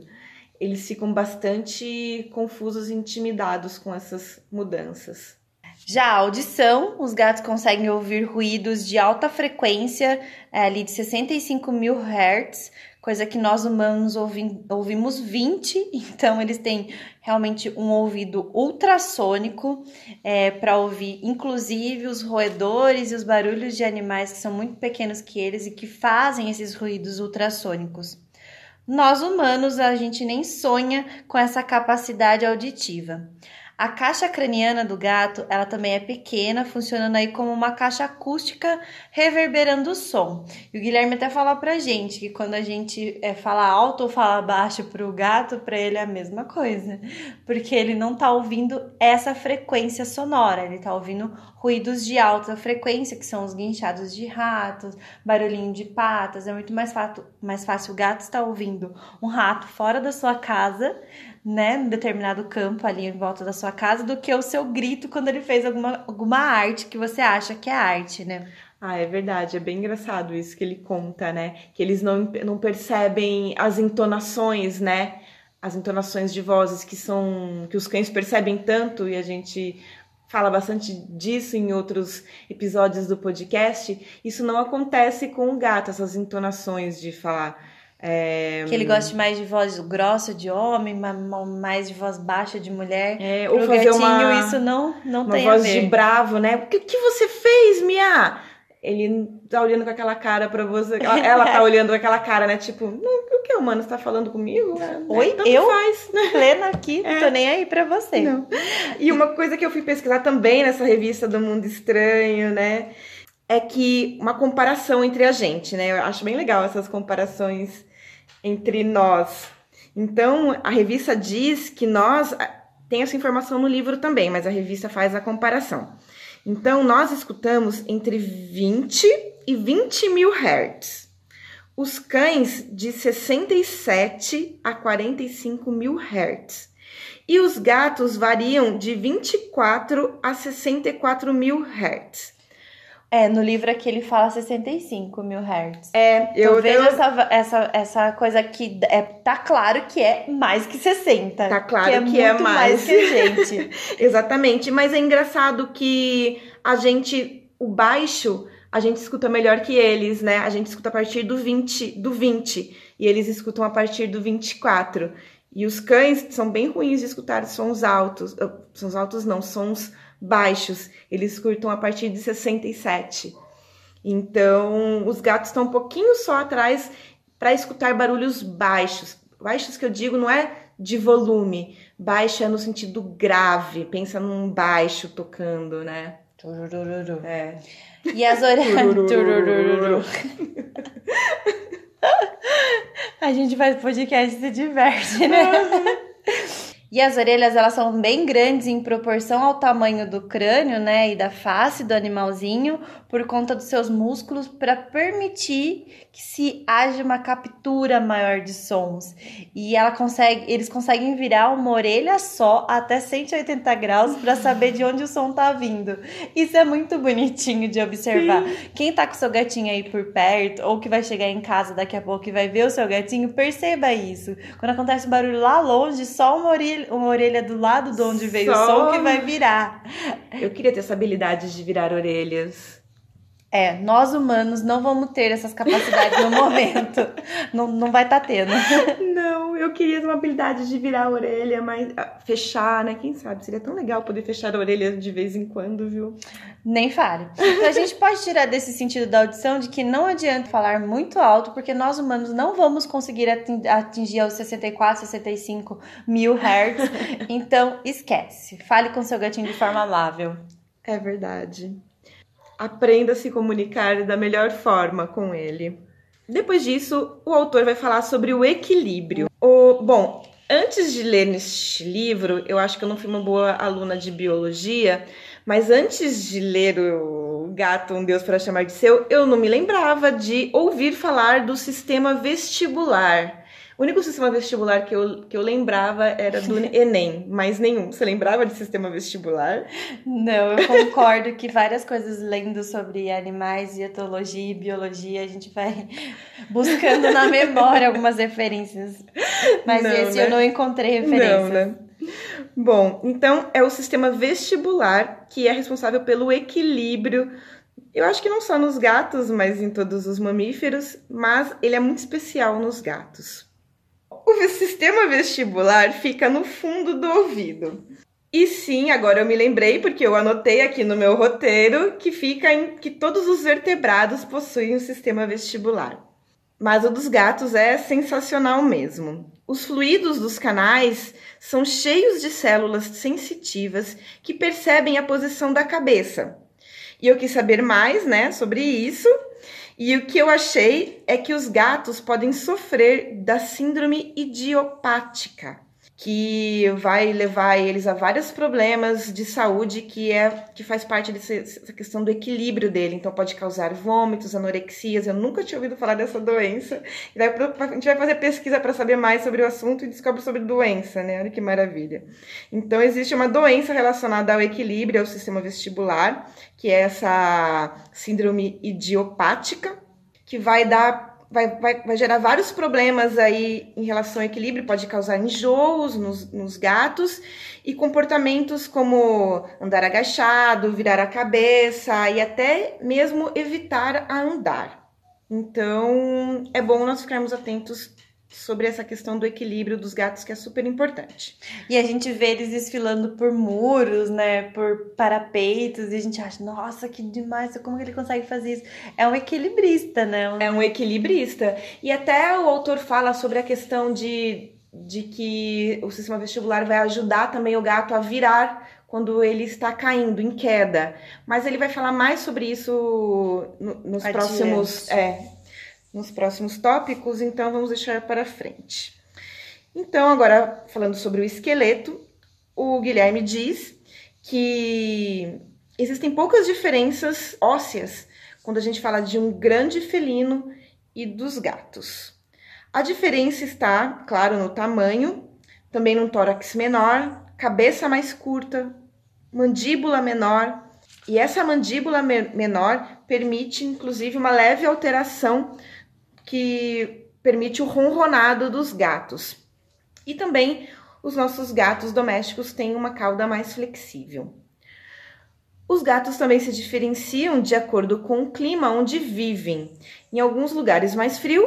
Eles ficam bastante confusos e intimidados com essas mudanças. Já a audição, os gatos conseguem ouvir ruídos de alta frequência, é, ali de 65 mil hertz, coisa que nós humanos ouvim, ouvimos 20, então eles têm realmente um ouvido ultrassônico é, para ouvir, inclusive, os roedores e os barulhos de animais que são muito pequenos que eles e que fazem esses ruídos ultrassônicos. Nós humanos, a gente nem sonha com essa capacidade auditiva. A caixa craniana do gato, ela também é pequena, funcionando aí como uma caixa acústica reverberando o som. E o Guilherme até fala pra gente que quando a gente é, fala alto ou fala baixo pro gato, para ele é a mesma coisa, porque ele não tá ouvindo essa frequência sonora, ele tá ouvindo ruídos de alta frequência, que são os guinchados de ratos, barulhinho de patas. É muito mais, mais fácil o gato estar ouvindo um rato fora da sua casa né, em determinado campo ali em volta da sua casa, do que o seu grito quando ele fez alguma, alguma arte que você acha que é arte, né? Ah, é verdade, é bem engraçado isso que ele conta, né? Que eles não, não percebem as entonações, né? As entonações de vozes que são que os cães percebem tanto e a gente fala bastante disso em outros episódios do podcast. Isso não acontece com o gato, essas entonações de falar é... Que ele goste mais de voz grossa de homem, mais de voz baixa de mulher. É, ou fazer gatinho, uma, isso não, não uma tem voz de bravo, né? O que, que você fez, Mia? Ele tá olhando com aquela cara pra você. Ela, ela tá olhando com aquela cara, né? Tipo, o que mano está falando comigo? É, Oi, Tanto eu faz. plena aqui, é. tô nem aí pra você. Não. E uma coisa que eu fui pesquisar também nessa revista do Mundo Estranho, né? É que uma comparação entre a gente, né? Eu acho bem legal essas comparações entre nós. Então, a revista diz que nós tem essa informação no livro também, mas a revista faz a comparação. Então, nós escutamos entre 20 e 20 mil hertz. Os cães de 67 a 45 mil hertz. E os gatos variam de 24 a 64 mil hertz. É, no livro aqui ele fala 65 mil hertz. É, eu então, vejo eu... Essa, essa, essa coisa que é, tá claro que é mais que 60. Tá claro que é, que é mais. mais que gente. Exatamente, mas é engraçado que a gente, o baixo, a gente escuta melhor que eles, né? A gente escuta a partir do 20, do 20 e eles escutam a partir do 24. E os cães são bem ruins de escutar sons altos. Ah, sons altos não, sons baixos. Eles escutam a partir de 67. Então, os gatos estão um pouquinho só atrás para escutar barulhos baixos. Baixos que eu digo não é de volume, baixa é no sentido grave. Pensa num baixo tocando, né? Turururu. É. E as orelhas. A gente faz podcast e se diverte, né? E as orelhas, elas são bem grandes em proporção ao tamanho do crânio, né, e da face do animalzinho, por conta dos seus músculos, para permitir que se haja uma captura maior de sons. E ela consegue, eles conseguem virar uma orelha só até 180 graus para saber de onde o som tá vindo. Isso é muito bonitinho de observar. Sim. Quem tá com seu gatinho aí por perto, ou que vai chegar em casa daqui a pouco e vai ver o seu gatinho, perceba isso. Quando acontece um barulho lá longe, só uma orelha uma orelha do lado de onde veio Só... o som que vai virar. Eu queria ter essa habilidade de virar orelhas. É, nós humanos não vamos ter essas capacidades no momento. Não, não vai estar tá tendo. Não, eu queria uma habilidade de virar a orelha, mas ah, fechar, né? Quem sabe? Seria tão legal poder fechar a orelha de vez em quando, viu? Nem fale. Então a gente pode tirar desse sentido da audição de que não adianta falar muito alto, porque nós humanos não vamos conseguir atingir aos 64, 65 mil hertz. Então esquece. Fale com seu gatinho de forma amável. É verdade aprenda a se comunicar da melhor forma com ele. Depois disso, o autor vai falar sobre o equilíbrio. O, bom, antes de ler neste livro, eu acho que eu não fui uma boa aluna de biologia, mas antes de ler o Gato, um Deus para chamar de seu, eu não me lembrava de ouvir falar do sistema vestibular. O único sistema vestibular que eu, que eu lembrava era do Enem, mais nenhum. Você lembrava de sistema vestibular? Não, eu concordo que várias coisas lendo sobre animais, etologia e biologia, a gente vai buscando na memória algumas referências. Mas não, esse né? eu não encontrei referência. Não, né? Bom, então é o sistema vestibular que é responsável pelo equilíbrio eu acho que não só nos gatos, mas em todos os mamíferos, mas ele é muito especial nos gatos. O sistema vestibular fica no fundo do ouvido. E sim, agora eu me lembrei porque eu anotei aqui no meu roteiro que fica em que todos os vertebrados possuem um sistema vestibular. Mas o dos gatos é sensacional mesmo. Os fluidos dos canais são cheios de células sensitivas que percebem a posição da cabeça. E eu quis saber mais, né, sobre isso e o que eu achei é que os gatos podem sofrer da síndrome idiopática, que vai levar eles a vários problemas de saúde que é que faz parte dessa questão do equilíbrio dele. Então pode causar vômitos, anorexias. Eu nunca tinha ouvido falar dessa doença. E daí a gente vai fazer pesquisa para saber mais sobre o assunto e descobre sobre doença, né? Olha que maravilha. Então existe uma doença relacionada ao equilíbrio, ao sistema vestibular, que é essa síndrome idiopática, que vai dar vai, vai, vai gerar vários problemas aí em relação ao equilíbrio, pode causar enjoos nos, nos gatos e comportamentos como andar agachado, virar a cabeça e até mesmo evitar a andar. Então, é bom nós ficarmos atentos sobre essa questão do equilíbrio dos gatos, que é super importante. E a gente vê eles desfilando por muros, né, por parapeitos, e a gente acha, nossa, que demais, como que ele consegue fazer isso? É um equilibrista, né? É um equilibrista. E até o autor fala sobre a questão de, de que o sistema vestibular vai ajudar também o gato a virar quando ele está caindo em queda. Mas ele vai falar mais sobre isso no, nos Adiante. próximos. É, nos próximos tópicos, então vamos deixar para frente. Então, agora falando sobre o esqueleto, o Guilherme diz que existem poucas diferenças ósseas quando a gente fala de um grande felino e dos gatos. A diferença está, claro, no tamanho, também no tórax menor, cabeça mais curta, mandíbula menor, e essa mandíbula menor permite inclusive uma leve alteração que permite o ronronado dos gatos. E também os nossos gatos domésticos têm uma cauda mais flexível. Os gatos também se diferenciam de acordo com o clima onde vivem. Em alguns lugares mais frio,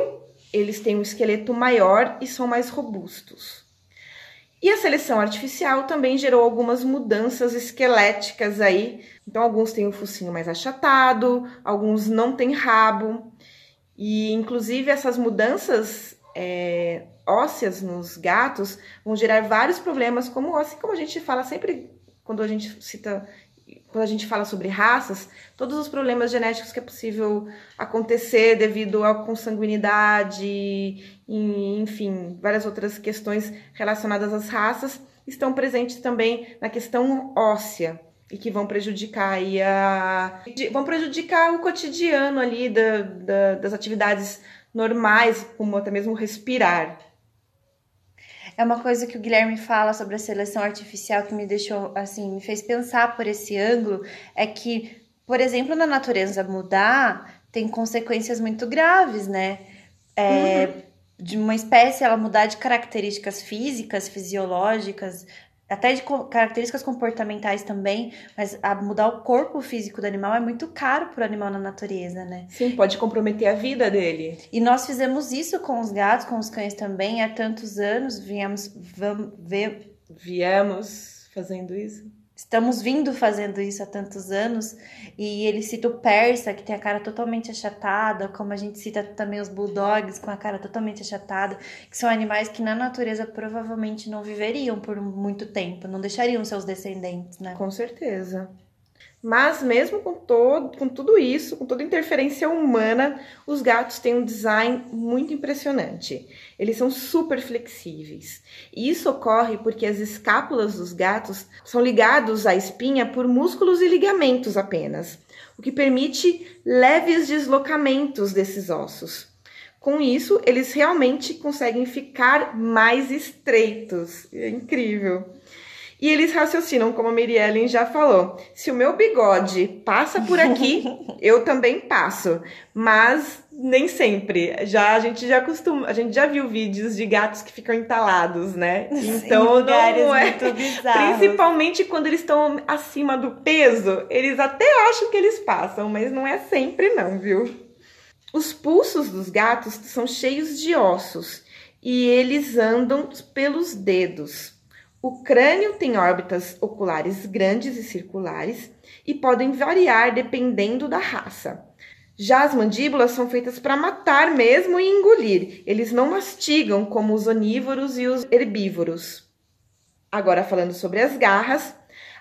eles têm um esqueleto maior e são mais robustos. E a seleção artificial também gerou algumas mudanças esqueléticas aí. Então, alguns têm o focinho mais achatado, alguns não têm rabo. E, inclusive, essas mudanças é, ósseas nos gatos vão gerar vários problemas, como assim como a gente fala sempre quando a gente cita quando a gente fala sobre raças, todos os problemas genéticos que é possível acontecer devido à consanguinidade, enfim, várias outras questões relacionadas às raças estão presentes também na questão óssea e que vão prejudicar aí a, vão prejudicar o cotidiano ali da, da, das atividades normais, como até mesmo respirar. É uma coisa que o Guilherme fala sobre a seleção artificial que me deixou, assim, me fez pensar por esse ângulo, é que, por exemplo, na natureza mudar tem consequências muito graves, né? É, uhum. De uma espécie ela mudar de características físicas, fisiológicas, até de características comportamentais também, mas mudar o corpo físico do animal é muito caro para o animal na natureza, né? Sim, pode comprometer a vida dele. E nós fizemos isso com os gatos, com os cães também, há tantos anos, viemos, vamos ver... Viemos fazendo isso? Estamos vindo fazendo isso há tantos anos e ele cita o persa, que tem a cara totalmente achatada, como a gente cita também os bulldogs com a cara totalmente achatada, que são animais que na natureza provavelmente não viveriam por muito tempo, não deixariam seus descendentes, né? Com certeza. Mas mesmo com, todo, com tudo isso, com toda interferência humana, os gatos têm um design muito impressionante. Eles são super flexíveis. E isso ocorre porque as escápulas dos gatos são ligados à espinha por músculos e ligamentos apenas, o que permite leves deslocamentos desses ossos. Com isso, eles realmente conseguem ficar mais estreitos. É incrível. E eles raciocinam, como a Mary Ellen já falou. Se o meu bigode passa por aqui, eu também passo. Mas nem sempre. Já a gente já costuma, a gente já viu vídeos de gatos que ficam entalados, né? Então não é principalmente quando eles estão acima do peso, eles até acham que eles passam, mas não é sempre não, viu? Os pulsos dos gatos são cheios de ossos e eles andam pelos dedos. O crânio tem órbitas oculares grandes e circulares e podem variar dependendo da raça. Já as mandíbulas são feitas para matar mesmo e engolir. Eles não mastigam como os onívoros e os herbívoros. Agora falando sobre as garras,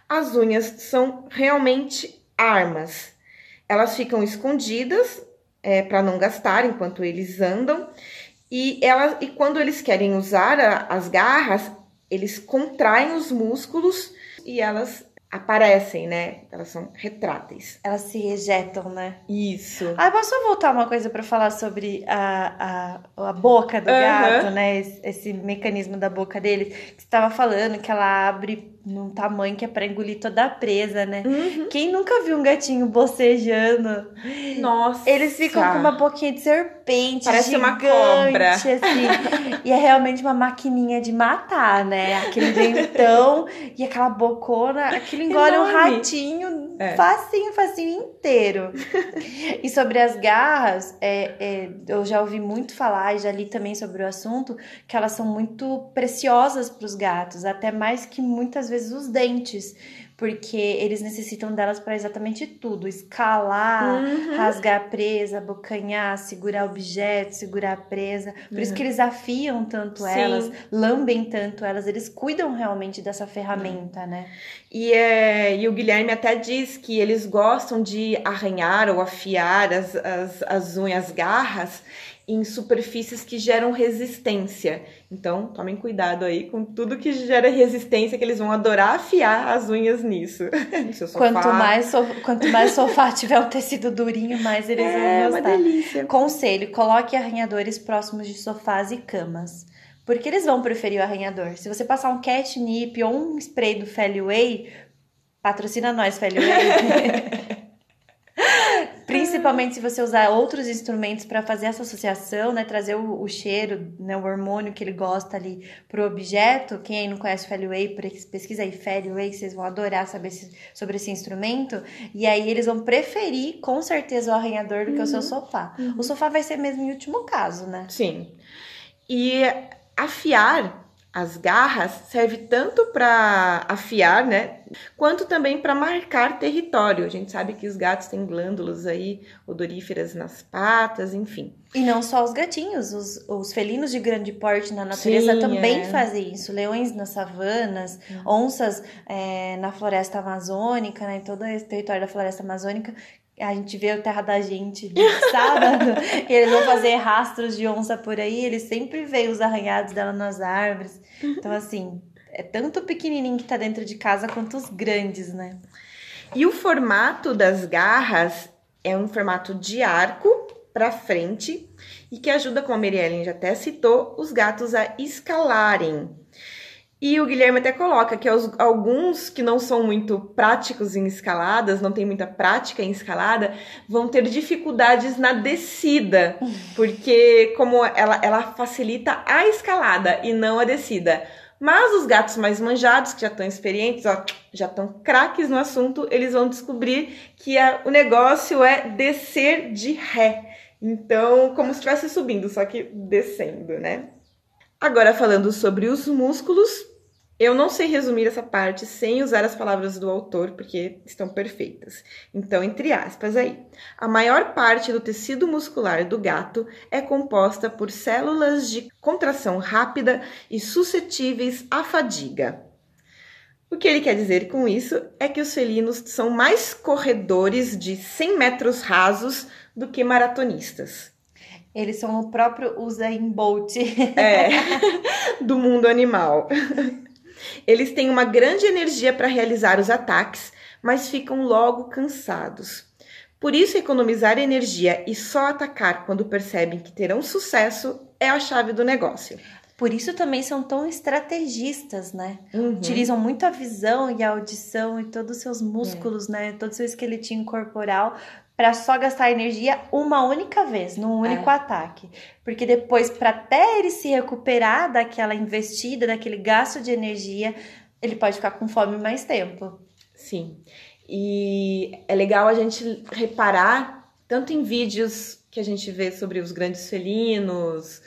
as unhas são realmente armas. Elas ficam escondidas é, para não gastar enquanto eles andam. E, e quando eles querem usar a, as garras, eles contraem os músculos e elas aparecem, né? Elas são retráteis. Elas se ejetam, né? Isso. Ah, posso voltar uma coisa para falar sobre a, a, a boca do uhum. gato, né? Esse, esse, mecanismo da boca dele. Que você estava falando que ela abre num tamanho que é para engolir toda a presa, né? Uhum. Quem nunca viu um gatinho bocejando? Nossa! Eles ficam com uma boquinha de serpente, Parece gigante, uma cobra. assim. e é realmente uma maquininha de matar, né? Aquele dentão e aquela bocona, aquilo engole Enorme. um ratinho é. facinho, facinho inteiro. e sobre as garras, é, é, eu já ouvi muito falar e já li também sobre o assunto, que elas são muito preciosas para os gatos, até mais que muitas vezes vezes os dentes, porque eles necessitam delas para exatamente tudo: escalar, uhum. rasgar a presa, abocanhar, segurar objetos, segurar a presa. Por uhum. isso que eles afiam tanto Sim. elas, lambem tanto elas, eles cuidam realmente dessa ferramenta, uhum. né? E, é, e o Guilherme até diz que eles gostam de arranhar ou afiar as, as, as unhas, as garras, em superfícies que geram resistência. Então, tomem cuidado aí com tudo que gera resistência, que eles vão adorar afiar as unhas nisso. quanto mais, so, quanto mais sofá tiver um tecido durinho, mais eles é, vão gostar. É uma delícia. Conselho, coloque arranhadores próximos de sofás e camas. Porque eles vão preferir o arranhador. Se você passar um catnip ou um spray do Feliway, patrocina nós, Feliway. Principalmente se você usar outros instrumentos para fazer essa associação, né? Trazer o, o, cheiro, né? o hormônio que ele gosta ali pro objeto. Quem aí não conhece o Feliway, pesquisa aí Feliway, vocês vão adorar saber sobre esse instrumento. E aí eles vão preferir, com certeza, o arranhador do que uhum. o seu uhum. sofá. Uhum. O sofá vai ser mesmo em último caso, né? Sim. E afiar As garras servem tanto para afiar, né? Quanto também para marcar território. A gente sabe que os gatos têm glândulas aí odoríferas nas patas, enfim. E não só os gatinhos, os, os felinos de grande porte na natureza Sim, também é. fazem isso. Leões nas savanas, onças é, na floresta amazônica, né, em todo esse território da floresta amazônica. A gente vê o Terra da Gente de sábado, e eles vão fazer rastros de onça por aí, eles sempre veem os arranhados dela nas árvores. Então, assim, é tanto o pequenininho que tá dentro de casa quanto os grandes, né? E o formato das garras é um formato de arco para frente e que ajuda, como a Miriellen já até citou, os gatos a escalarem. E o Guilherme até coloca que os- alguns que não são muito práticos em escaladas, não tem muita prática em escalada, vão ter dificuldades na descida, porque como ela, ela facilita a escalada e não a descida. Mas os gatos mais manjados, que já estão experientes, ó, já estão craques no assunto, eles vão descobrir que a- o negócio é descer de ré. Então, como se estivesse subindo, só que descendo, né? Agora, falando sobre os músculos, eu não sei resumir essa parte sem usar as palavras do autor, porque estão perfeitas. Então, entre aspas aí. A maior parte do tecido muscular do gato é composta por células de contração rápida e suscetíveis à fadiga. O que ele quer dizer com isso é que os felinos são mais corredores de 100 metros rasos do que maratonistas. Eles são o próprio Usain Bolt. É, do mundo animal. Eles têm uma grande energia para realizar os ataques, mas ficam logo cansados. Por isso, economizar energia e só atacar quando percebem que terão sucesso é a chave do negócio. Por isso também são tão estrategistas, né? Uhum. Utilizam muito a visão e a audição e todos os seus músculos, né? Todo o seu esqueletinho corporal para só gastar energia uma única vez, num único É. ataque. Porque depois, para até ele se recuperar daquela investida, daquele gasto de energia, ele pode ficar com fome mais tempo. Sim. E é legal a gente reparar, tanto em vídeos que a gente vê sobre os grandes felinos,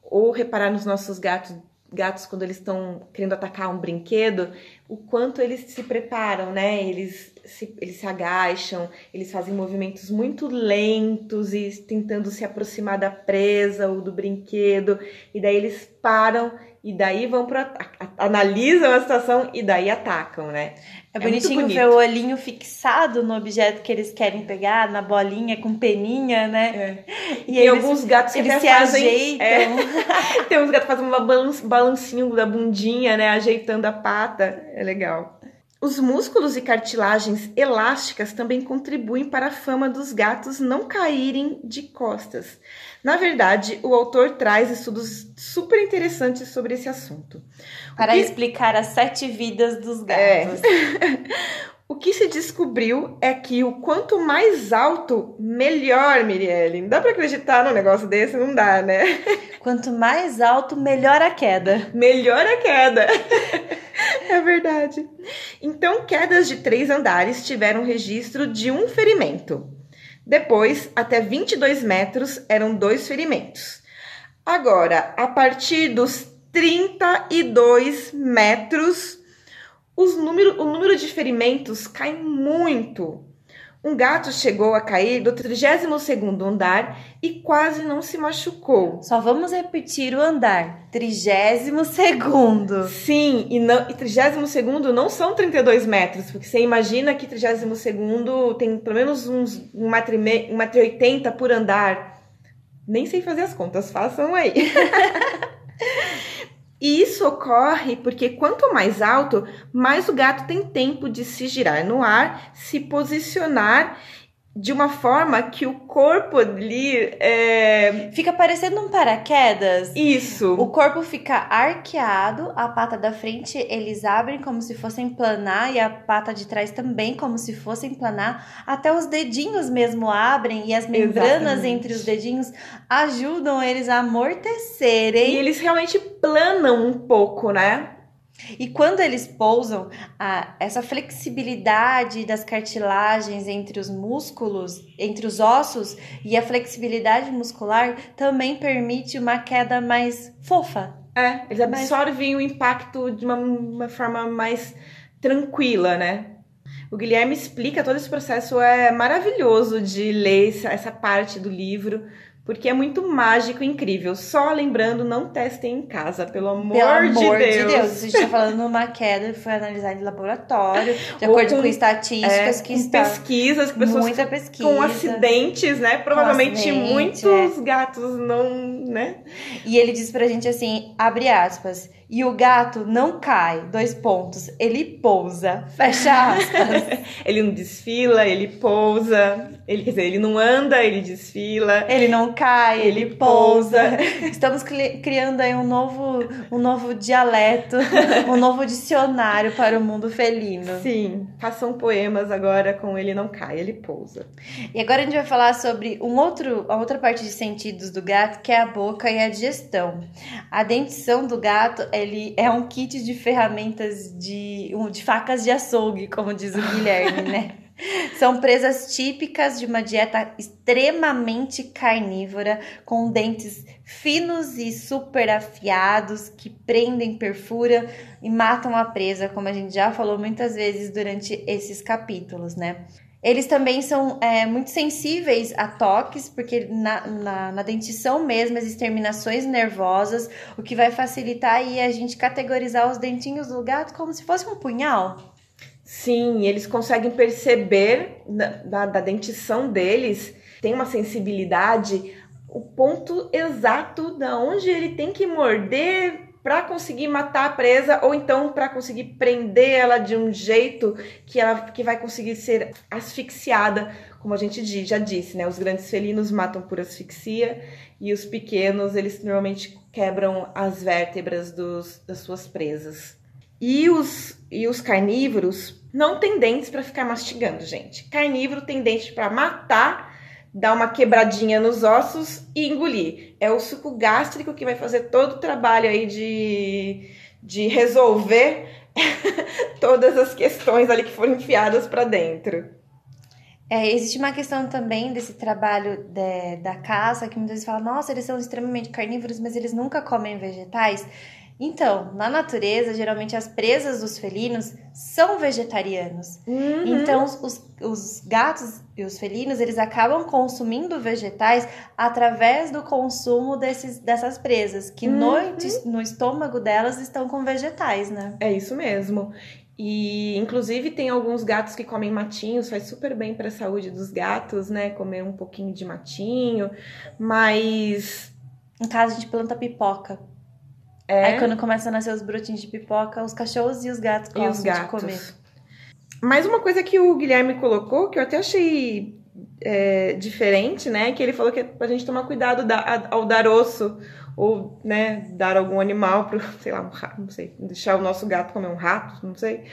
ou reparar nos nossos gatos, gatos quando eles estão querendo atacar um brinquedo, o quanto eles se preparam, né? Eles se, eles se agacham, eles fazem movimentos muito lentos e tentando se aproximar da presa ou do brinquedo, e daí eles param e daí vão pro ata- a- analisam a situação e daí atacam, né? É, É bonitinho ver o olhinho fixado no objeto que eles querem pegar, na bolinha com peninha, né? E Tem alguns gatos que eles até se fazem. ajeitam. é, tem uns gatos que fazem uma balan- balancinho da bundinha, né? Ajeitando a pata. É legal. Os músculos e cartilagens elásticas também contribuem para a fama dos gatos não caírem de costas. Na verdade, o autor traz estudos super interessantes sobre esse assunto. Para que- explicar as sete vidas dos É. gatos. O que se descobriu é que o quanto mais alto, melhor, Mirielle. Dá pra acreditar num negócio desse? Não dá, né? Quanto mais alto, melhor a queda. Melhor a queda. é verdade. Então, quedas de três andares tiveram registro de um ferimento. Depois, até 22 metros, eram dois ferimentos. Agora, a partir dos 32 metros, os número, o número de ferimentos cai muito. Um gato chegou a cair do 32º andar e quase não se machucou. Só vamos repetir o andar. Trigésimo segundo. Sim, e, não, e 32 não são 32 metros, porque você imagina que 32 tem pelo menos uns 1,80m por andar. Nem sei fazer as contas, façam aí. e isso ocorre porque quanto mais alto, mais o gato tem tempo de se girar no ar, se posicionar de uma forma que o corpo ali é. Fica parecendo um paraquedas. Isso. O corpo fica arqueado, a pata da frente eles abrem como se fossem planar e a pata de trás também como se fossem planar. Até os dedinhos mesmo abrem e as membranas Exatamente. entre os dedinhos ajudam eles a amortecerem. E eles realmente planam um pouco, né? E quando eles pousam, a- essa flexibilidade das cartilagens entre os músculos, entre os ossos e a flexibilidade muscular também permite uma queda mais fofa. É, eles absorvem Mas... o impacto de uma, uma forma mais tranquila, né? O Guilherme explica todo esse processo, é maravilhoso de ler essa parte do livro, porque é muito mágico e incrível. Só lembrando, não testem em casa, pelo amor, pelo amor de Deus. de Deus. A gente está falando numa queda que foi analisada em laboratório, de acordo com, com estatísticas é, que com está pesquisas que pessoas muita pesquisa. com acidentes, né? Provavelmente acidente, muitos é. gatos não, né? E ele diz pra gente assim, abre aspas, e o gato não cai, dois pontos, ele pousa, fecha aspas. ele não desfila, ele pousa, ele, quer dizer, ele não anda, ele desfila. Ele não cai, ele, ele pousa. Estamos criando aí um novo, um novo dialeto, um novo dicionário para o mundo felino. Sim, façam poemas agora com ele não cai, ele pousa. E agora a gente vai falar sobre um outro, a outra parte de sentidos do gato, que é a boca e a digestão. A dentição do gato ele é um kit de ferramentas de, de facas de açougue, como diz o Guilherme, né? São presas típicas de uma dieta extremamente carnívora, com dentes finos e super afiados que prendem, perfuram e matam a presa, como a gente já falou muitas vezes durante esses capítulos, né? Eles também são é, muito sensíveis a toques, porque na, na, na, dentição mesmo existem terminações nervosas, o que vai facilitar aí a gente categorizar os dentinhos do gato como se fosse um punhal. Sim, eles conseguem perceber da, da, dentição deles, tem uma sensibilidade, o ponto exato da onde ele tem que morder para conseguir matar a presa ou então para conseguir prender ela de um jeito que ela que vai conseguir ser asfixiada, como a gente já disse, né? Os grandes felinos matam por asfixia e os pequenos eles normalmente quebram as vértebras dos, das suas presas. E os, e os carnívoros não têm dentes para ficar mastigando, gente. Carnívoro tem dente para matar dar uma quebradinha nos ossos e engolir. É o suco gástrico que vai fazer todo o trabalho aí de, de resolver todas as questões ali que foram enfiadas para dentro. É, existe uma questão também desse trabalho de, da caça, que muitas vezes fala, nossa, eles são extremamente carnívoros, mas eles nunca comem vegetais. Então, na natureza, geralmente as presas dos felinos são vegetarianos. Uhum. Então, os, os gatos e os felinos, eles acabam consumindo vegetais através do consumo desses, dessas presas, que uhum. no, no estômago delas estão com vegetais, né? É isso mesmo. E inclusive tem alguns gatos que comem matinhos, faz super bem para a saúde dos gatos, né? Comer um pouquinho de matinho, mas em casa a gente planta pipoca. É. Aí quando começa a nascer os brotinhos de pipoca, os cachorros e os gatos gostam os gatos. de comer. Mais uma coisa que o Guilherme colocou, que eu até achei é, diferente, né? Que ele falou que é pra gente tomar cuidado da, ao dar osso ou, né, dar algum animal pro, sei lá, um rato, não sei, deixar o nosso gato comer um rato, não sei.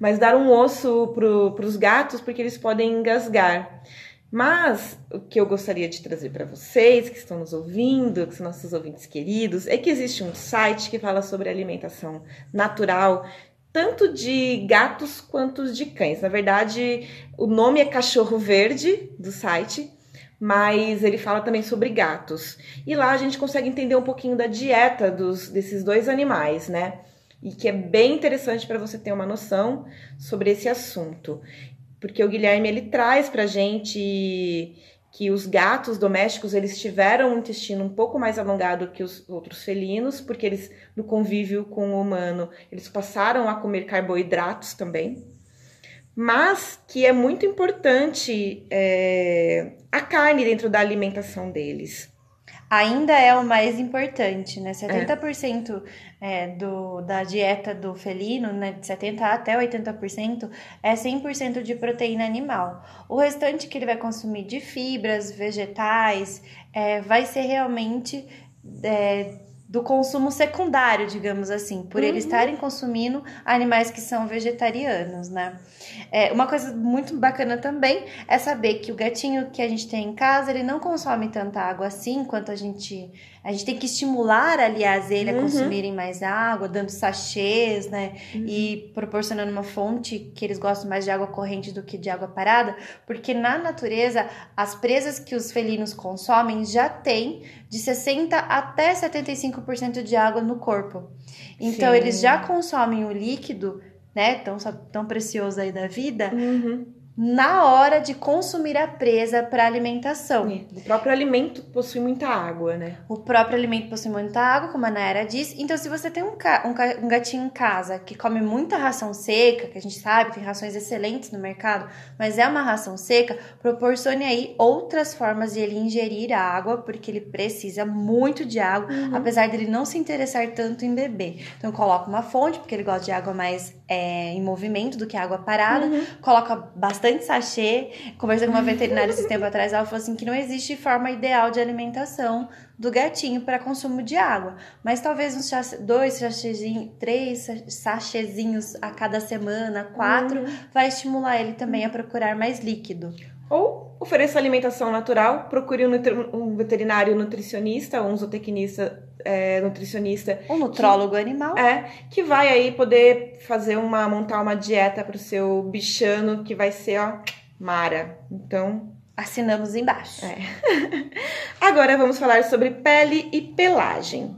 Mas dar um osso pro, pros gatos porque eles podem engasgar. Mas o que eu gostaria de trazer para vocês que estão nos ouvindo, que são nossos ouvintes queridos, é que existe um site que fala sobre alimentação natural, tanto de gatos quanto de cães. Na verdade, o nome é Cachorro Verde do site, mas ele fala também sobre gatos. E lá a gente consegue entender um pouquinho da dieta dos, desses dois animais, né? E que é bem interessante para você ter uma noção sobre esse assunto porque o Guilherme ele traz para gente que os gatos domésticos eles tiveram um intestino um pouco mais alongado que os outros felinos, porque eles no convívio com o humano eles passaram a comer carboidratos também, mas que é muito importante é, a carne dentro da alimentação deles ainda é o mais importante, né? 70% é. é, do, da dieta do felino, né, de 70% até 80%, é 100% de proteína animal. O restante que ele vai consumir de fibras, vegetais, é, vai ser realmente é, do consumo secundário, digamos assim, por uhum. eles estarem consumindo animais que são vegetarianos, né? É, uma coisa muito bacana também é saber que o gatinho que a gente tem em casa, ele não consome tanta água assim quanto a gente a gente tem que estimular, aliás, ele uhum. a consumirem mais água, dando sachês, né? Uhum. E proporcionando uma fonte que eles gostam mais de água corrente do que de água parada, porque na natureza, as presas que os felinos consomem já tem de 60 até 75% 95% de água no corpo. Então, Sim. eles já consomem o líquido, né, tão, tão precioso aí da vida, Uhum. Na hora de consumir a presa para alimentação. O próprio alimento possui muita água, né? O próprio alimento possui muita água, como a Naira disse. Então, se você tem um, um um gatinho em casa que come muita ração seca, que a gente sabe, tem rações excelentes no mercado, mas é uma ração seca, proporcione aí outras formas de ele ingerir a água, porque ele precisa muito de água, apesar dele não se interessar tanto em beber. Então, coloca uma fonte, porque ele gosta de água mais é, em movimento do que água parada, coloca bastante sachê. Conversei com uma veterinária esse tempo atrás, ela falou assim que não existe forma ideal de alimentação do gatinho para consumo de água. Mas talvez uns dois sachêzinhos, três sa- sachêzinhos a cada semana, quatro, vai estimular ele também a procurar mais líquido. Ou ofereça alimentação natural, procure um, nutri- um veterinário nutricionista ou um zootecnista é, nutricionista Um nutrólogo animal. é, que vai aí poder fazer uma, montar uma dieta pro seu bichano que vai ser, ó, mara. Então, Assinamos embaixo. É. Agora vamos falar sobre pele e pelagem.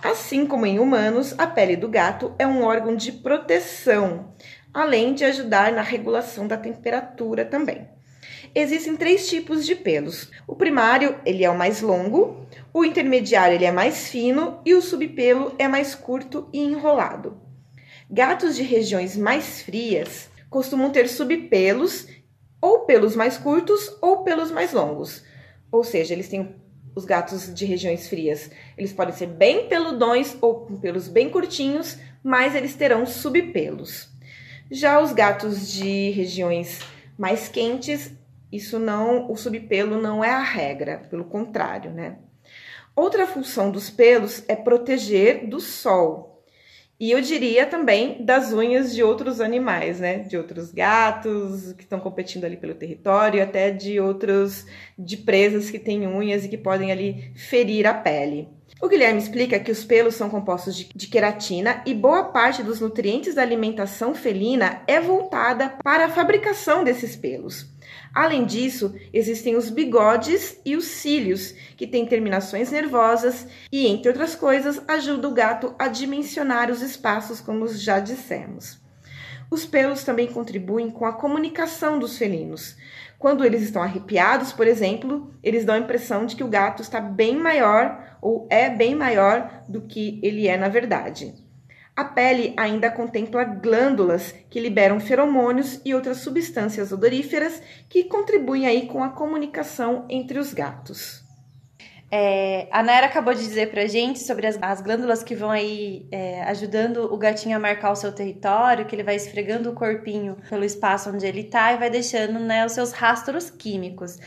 Assim como em humanos, a pele do gato é um órgão de proteção, além de ajudar na regulação da temperatura também. Existem três tipos de pelos. O primário, ele é o mais longo, o intermediário, ele é mais fino e o subpelo é mais curto e enrolado. Gatos de regiões mais frias costumam ter subpelos ou pelos mais curtos ou pelos mais longos. Ou seja, eles têm os gatos de regiões frias. Eles podem ser bem peludões ou com pelos bem curtinhos, mas eles terão subpelos. Já os gatos de regiões mais quentes, isso não, o subpelo não é a regra, pelo contrário, né? Outra função dos pelos é proteger do sol. E eu diria também das unhas de outros animais, né? De outros gatos que estão competindo ali pelo território, até de outros de presas que têm unhas e que podem ali ferir a pele. O Guilherme explica que os pelos são compostos de, de queratina e boa parte dos nutrientes da alimentação felina é voltada para a fabricação desses pelos. Além disso, existem os bigodes e os cílios, que têm terminações nervosas e, entre outras coisas, ajudam o gato a dimensionar os espaços, como já dissemos. Os pelos também contribuem com a comunicação dos felinos. Quando eles estão arrepiados, por exemplo, eles dão a impressão de que o gato está bem maior ou é bem maior do que ele é na verdade. A pele ainda contempla glândulas que liberam feromônios e outras substâncias odoríferas que contribuem aí com a comunicação entre os gatos. É, a Naira acabou de dizer pra gente sobre as, as glândulas que vão aí é, ajudando o gatinho a marcar o seu território, que ele vai esfregando o corpinho pelo espaço onde ele tá e vai deixando né, os seus rastros químicos.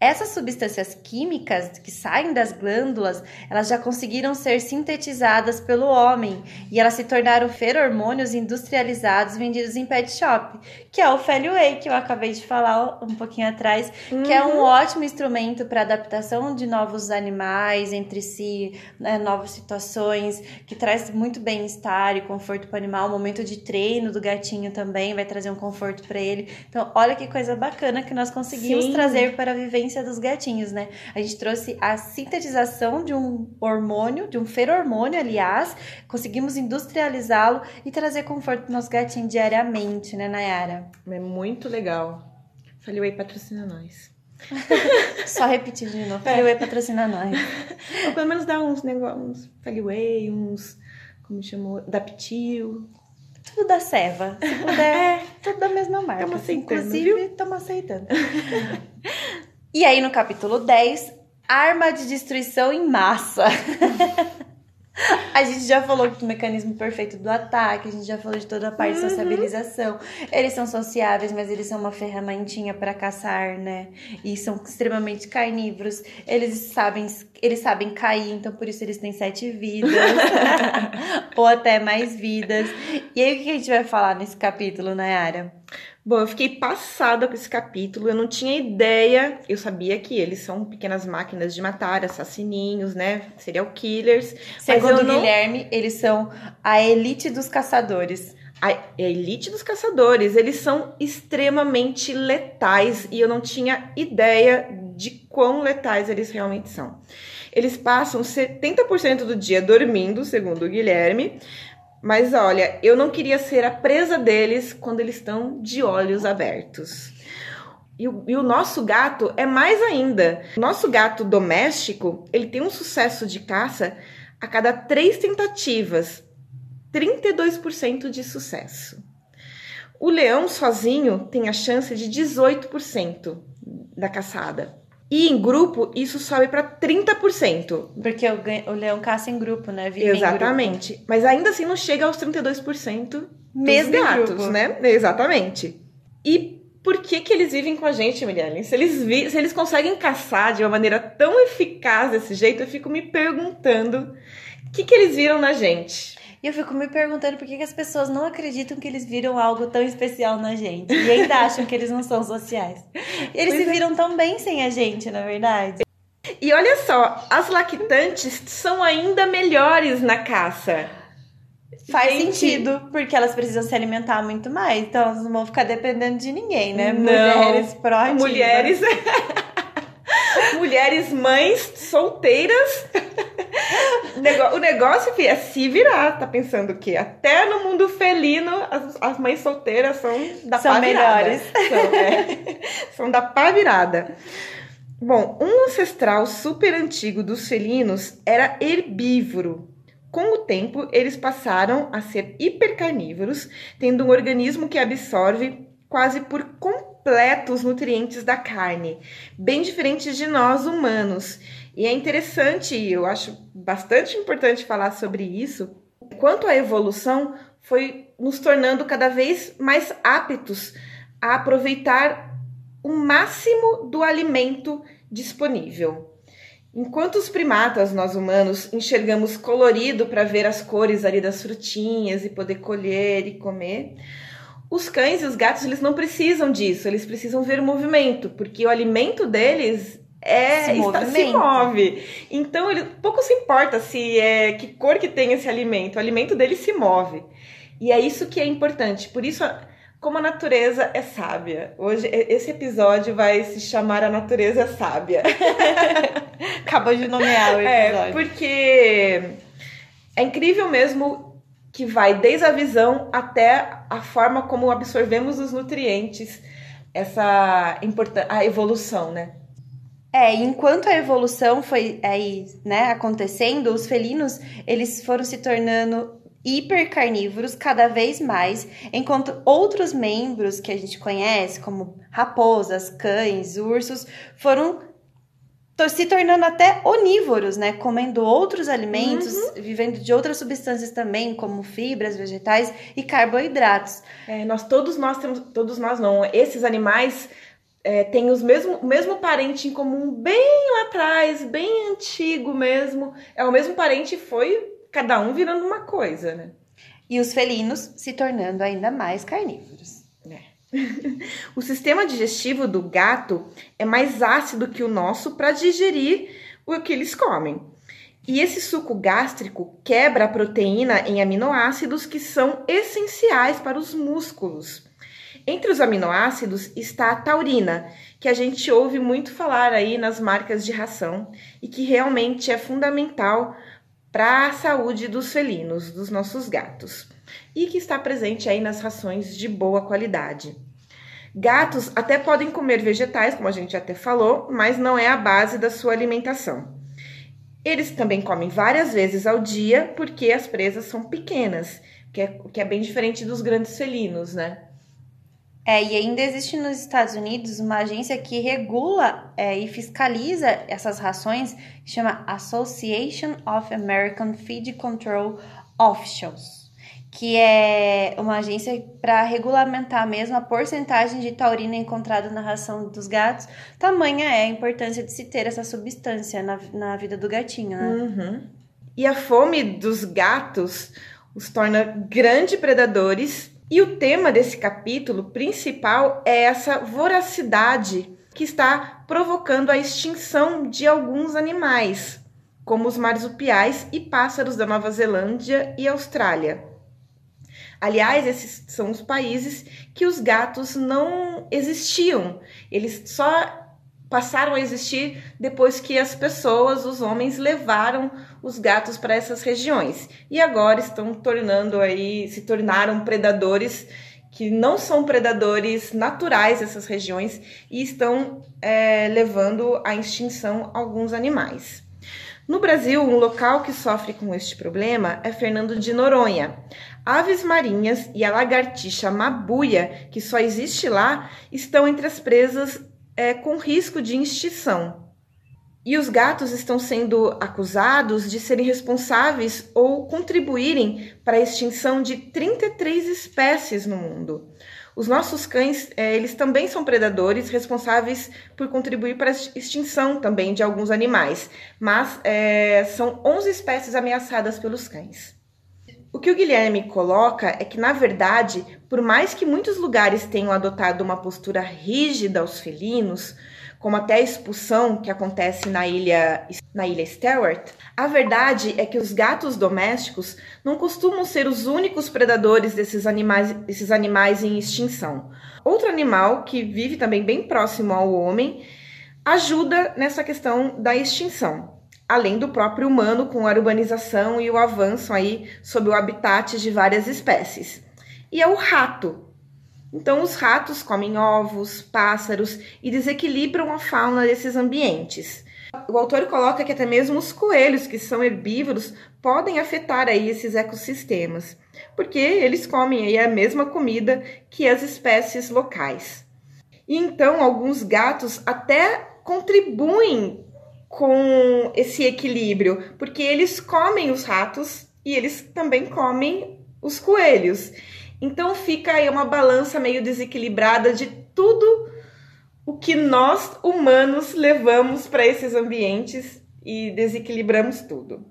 Essas substâncias químicas que saem das glândulas, elas já conseguiram ser sintetizadas pelo homem e elas se tornaram feromônios industrializados vendidos em pet shop, que é o Feli Whey, que eu acabei de falar um pouquinho atrás, que é um ótimo instrumento para adaptação de novos animais entre si, né, novas situações, que traz muito bem-estar e conforto para o animal. O momento de treino do gatinho também vai trazer um conforto para ele. Então, olha que coisa bacana que nós conseguimos Sim. trazer para a vivência dos gatinhos, né? A gente trouxe a sintetização de um hormônio, de um feromônio, aliás, conseguimos industrializá-lo e trazer conforto para nosso gatinho diariamente, né, Nayara? É muito legal. Falei, oi, patrocina nós. Só repetindo de novo, É. é. Whey patrocina nós. Ou pelo menos dá uns negócios, uns Faliway, uns, como chamou, Daptil. Tudo da Seva. Se puder, tudo da mesma marca. Tamo aceitando, Inclusive, estamos aceitando. E aí, no capítulo 10, arma de destruição em massa. A gente já falou do mecanismo perfeito do ataque, a gente já falou de toda a parte de sociabilização. Eles são sociáveis, mas eles são uma ferramentinha para caçar, né? E são extremamente carnívoros. Eles sabem, eles sabem cair, então por isso eles têm sete vidas. Ou até mais vidas. E aí, o que a gente vai falar nesse capítulo, Nayara? Bom, eu fiquei passada com esse capítulo, eu não tinha ideia, eu sabia que eles são pequenas máquinas de matar, assassininhos, né, serial killers, Segundo eu não... Guilherme, eles são a elite dos caçadores. a elite dos caçadores, eles são extremamente letais e eu não tinha ideia de quão letais eles realmente são. Eles passam 70% do dia dormindo, segundo o Guilherme, mas olha, eu não queria ser a presa deles quando eles estão de olhos abertos. E o, e o, nosso gato é mais ainda. Nosso gato doméstico, ele tem um sucesso de caça a cada três tentativas. 32% de sucesso. O leão sozinho tem a chance de 18% da caçada. E em grupo, isso sobe para 30%. Porque o, o, leão caça em grupo, né? Vive Exatamente. Grupo. Mas ainda assim não chega aos 32% Mesmo dos gatos, né? Exatamente. E por que, que eles vivem com a gente, Mirelle? Se eles, vi, se eles conseguem caçar de uma maneira tão eficaz desse jeito, eu fico me perguntando o que, que eles viram na gente. E eu fico me perguntando por que, que as pessoas não acreditam que eles viram algo tão especial na gente. E ainda acham que eles não são sociais. E eles pois se é. viram tão bem sem a gente, na verdade. E olha só, as lactantes são ainda melhores na caça. Faz gente. sentido, porque elas precisam se alimentar muito mais. Então elas não vão ficar dependendo de ninguém, né? Não. Mulheres proativas. Mulheres. Mulheres mães solteiras o negócio é se virar, tá pensando que até no mundo felino as, as mães solteiras são da são pá melhores. virada. São, é, são da pá virada. Bom, um ancestral super antigo dos felinos era herbívoro. Com o tempo, eles passaram a ser hipercarnívoros, tendo um organismo que absorve quase por completo os nutrientes da carne, bem diferentes de nós humanos. E é interessante, eu acho bastante importante falar sobre isso, quanto a evolução foi nos tornando cada vez mais aptos a aproveitar o máximo do alimento disponível. Enquanto os primatas, nós humanos, enxergamos colorido para ver as cores ali das frutinhas e poder colher e comer, os cães e os gatos eles não precisam disso, eles precisam ver o movimento, porque o alimento deles é, se, está, se move. Então ele pouco se importa se é que cor que tem esse alimento. O alimento dele se move. E é isso que é importante. Por isso, como a natureza é sábia. Hoje esse episódio vai se chamar a natureza é sábia. Acabou de nomear o é, episódio. É, porque é incrível mesmo que vai desde a visão até a forma como absorvemos os nutrientes, essa a evolução, né? É, enquanto a evolução foi aí, né, acontecendo, os felinos, eles foram se tornando hipercarnívoros cada vez mais, enquanto outros membros que a gente conhece, como raposas, cães, ursos, foram se tornando até onívoros, né? Comendo outros alimentos, uhum. vivendo de outras substâncias também, como fibras, vegetais e carboidratos. É, nós todos nós temos, todos nós não, esses animais é, tem os mesmo, o mesmo parente em comum bem lá atrás, bem antigo mesmo. É o mesmo parente foi cada um virando uma coisa, né? E os felinos se tornando ainda mais carnívoros. É. o sistema digestivo do gato é mais ácido que o nosso para digerir o que eles comem. E esse suco gástrico quebra a proteína em aminoácidos que são essenciais para os músculos. Entre os aminoácidos está a taurina, que a gente ouve muito falar aí nas marcas de ração e que realmente é fundamental para a saúde dos felinos, dos nossos gatos, e que está presente aí nas rações de boa qualidade. Gatos até podem comer vegetais, como a gente até falou, mas não é a base da sua alimentação. Eles também comem várias vezes ao dia porque as presas são pequenas, que é, que é bem diferente dos grandes felinos, né? É, e ainda existe nos Estados Unidos uma agência que regula é, e fiscaliza essas rações, que chama Association of American Feed Control Officials, que é uma agência para regulamentar mesmo a porcentagem de taurina encontrada na ração dos gatos. Tamanha é a importância de se ter essa substância na, na vida do gatinho, né? Uhum. E a fome dos gatos os torna grandes predadores e o tema desse capítulo principal é essa voracidade que está provocando a extinção de alguns animais, como os marsupiais e pássaros da Nova Zelândia e Austrália. Aliás, esses são os países que os gatos não existiam. Eles só passaram a existir depois que as pessoas, os homens, levaram os gatos para essas regiões e agora estão tornando aí, se tornaram predadores que não são predadores naturais dessas regiões e estão é, levando à extinção alguns animais. No Brasil, um local que sofre com este problema é Fernando de Noronha. Aves marinhas e a lagartixa mabuia, que só existe lá, estão entre as presas é, com risco de extinção. E os gatos estão sendo acusados de serem responsáveis ou contribuírem para a extinção de 33 espécies no mundo. Os nossos cães, é, eles também são predadores responsáveis por contribuir para a extinção também de alguns animais, mas é, são 11 espécies ameaçadas pelos cães. O que o Guilherme coloca é que, na verdade, por mais que muitos lugares tenham adotado uma postura rígida aos felinos, como até a expulsão que acontece na ilha, na ilha Stewart, a verdade é que os gatos domésticos não costumam ser os únicos predadores desses animais, desses animais em extinção. Outro animal que vive também bem próximo ao homem ajuda nessa questão da extinção, além do próprio humano com a urbanização e o avanço aí sobre o habitat de várias espécies. E é o rato, então, os ratos comem ovos, pássaros e desequilibram a fauna desses ambientes. O autor coloca que até mesmo os coelhos, que são herbívoros, podem afetar aí esses ecossistemas, porque eles comem aí a mesma comida que as espécies locais. E então, alguns gatos até contribuem com esse equilíbrio, porque eles comem os ratos e eles também comem os coelhos. Então fica aí uma balança meio desequilibrada de tudo o que nós humanos levamos para esses ambientes e desequilibramos tudo.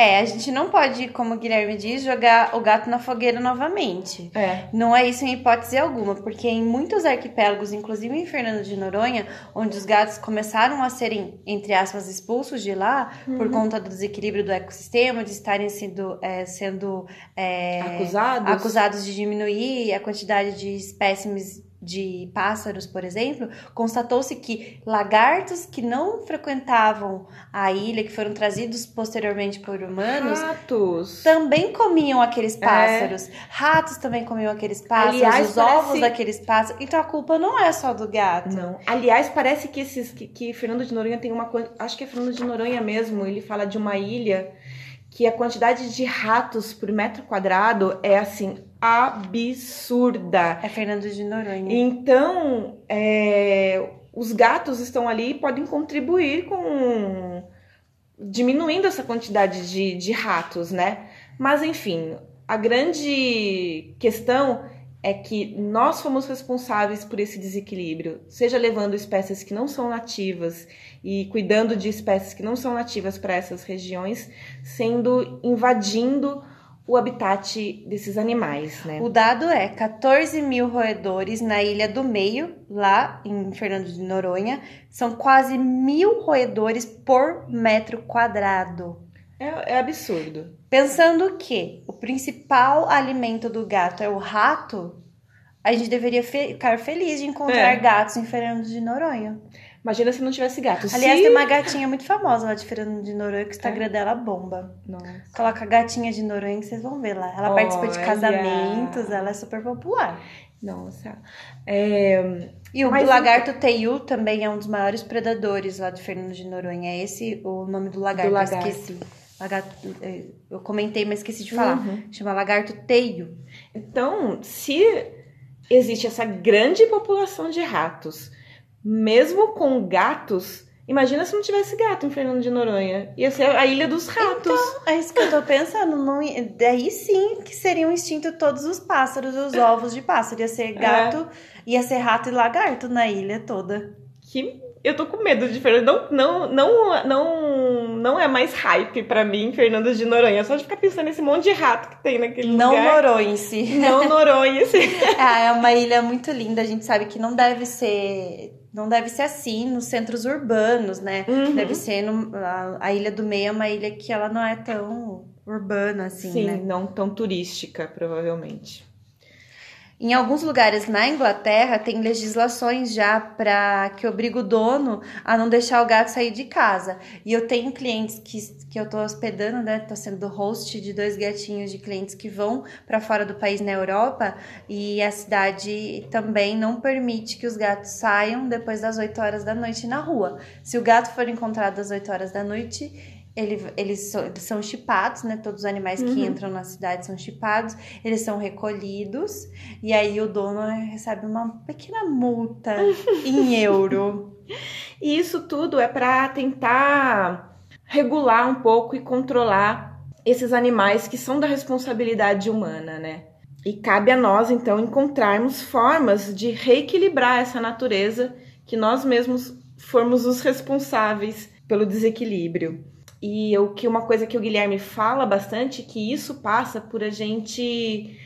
É, a gente não pode, como o Guilherme diz, jogar o gato na fogueira novamente. É. Não é isso em hipótese alguma, porque em muitos arquipélagos, inclusive em Fernando de Noronha, onde os gatos começaram a serem, entre aspas, expulsos de lá uhum. por conta do desequilíbrio do ecossistema, de estarem sendo, é, sendo é, acusados. acusados de diminuir a quantidade de espécimes de pássaros, por exemplo, constatou-se que lagartos que não frequentavam a ilha, que foram trazidos posteriormente por humanos, ratos também comiam aqueles é. pássaros. É. Ratos também comiam aqueles pássaros, Aliás, os parece... ovos daqueles pássaros. Então a culpa não é só do gato. Não. Aliás, parece que esses que, que Fernando de Noronha tem uma acho que é Fernando de Noronha mesmo, ele fala de uma ilha que a quantidade de ratos por metro quadrado é assim absurda. É Fernando de Noronha. Então, é, os gatos estão ali e podem contribuir com diminuindo essa quantidade de, de ratos, né? Mas enfim, a grande questão é que nós fomos responsáveis por esse desequilíbrio, seja levando espécies que não são nativas e cuidando de espécies que não são nativas para essas regiões, sendo invadindo o habitat desses animais, né? O dado é 14 mil roedores na Ilha do Meio, lá em Fernando de Noronha. São quase mil roedores por metro quadrado. É, é absurdo. Pensando que o principal alimento do gato é o rato, a gente deveria ficar feliz de encontrar é. gatos em Fernando de Noronha. Imagina se não tivesse gato. Aliás, se... tem uma gatinha muito famosa lá de Fernando de Noronha que o Instagram é. dela bomba. Nossa. Coloca gatinha de Noronha que vocês vão ver lá. Ela participa de casamentos, ela é super popular. Nossa. É... E o Mas, lagarto teiu também é um dos maiores predadores lá de Fernando de Noronha. É esse o nome do lagarto, do lagarto. eu esqueci. Lagarto, é, eu comentei, mas esqueci de falar. Uhum. Chama lagarto teio. Então, se existe essa grande população de ratos mesmo com gatos, imagina se não tivesse gato em Fernando de Noronha. Ia ser a ilha dos ratos. Então, é isso que eu tô pensando. Não, daí sim que seriam extinto todos os pássaros, os ovos de pássaro. Ia ser gato, é. ia ser rato e lagarto na ilha toda. Que eu tô com medo de Fernando. Não, não, não, não, não é mais hype para mim, Fernando de Noronha. Só de ficar pensando nesse monte de rato que tem naquele não lugar. Não Noronha-se. Não Noronha-se. é, é uma ilha muito linda. A gente sabe que não deve ser não deve ser assim nos centros urbanos, né? Uhum. Deve ser no, a, a, Ilha do Meio é uma ilha que ela não é tão urbana assim, Sim, né? não tão turística, provavelmente. Em alguns lugares na Inglaterra tem legislações já para que obriga o dono a não deixar o gato sair de casa. E eu tenho clientes que, que eu tô hospedando, né? Tô sendo host de dois gatinhos de clientes que vão para fora do país na Europa e a cidade também não permite que os gatos saiam depois das 8 horas da noite na rua. Se o gato for encontrado às 8 horas da noite, ele, eles, são, eles são chipados, né? Todos os animais que uhum. entram na cidade são chipados, eles são recolhidos, e aí o dono recebe uma pequena multa em euro. E isso tudo é para tentar regular um pouco e controlar esses animais que são da responsabilidade humana, né? E cabe a nós, então, encontrarmos formas de reequilibrar essa natureza que nós mesmos formos os responsáveis pelo desequilíbrio. E o que uma coisa que o Guilherme fala bastante, que isso passa por a gente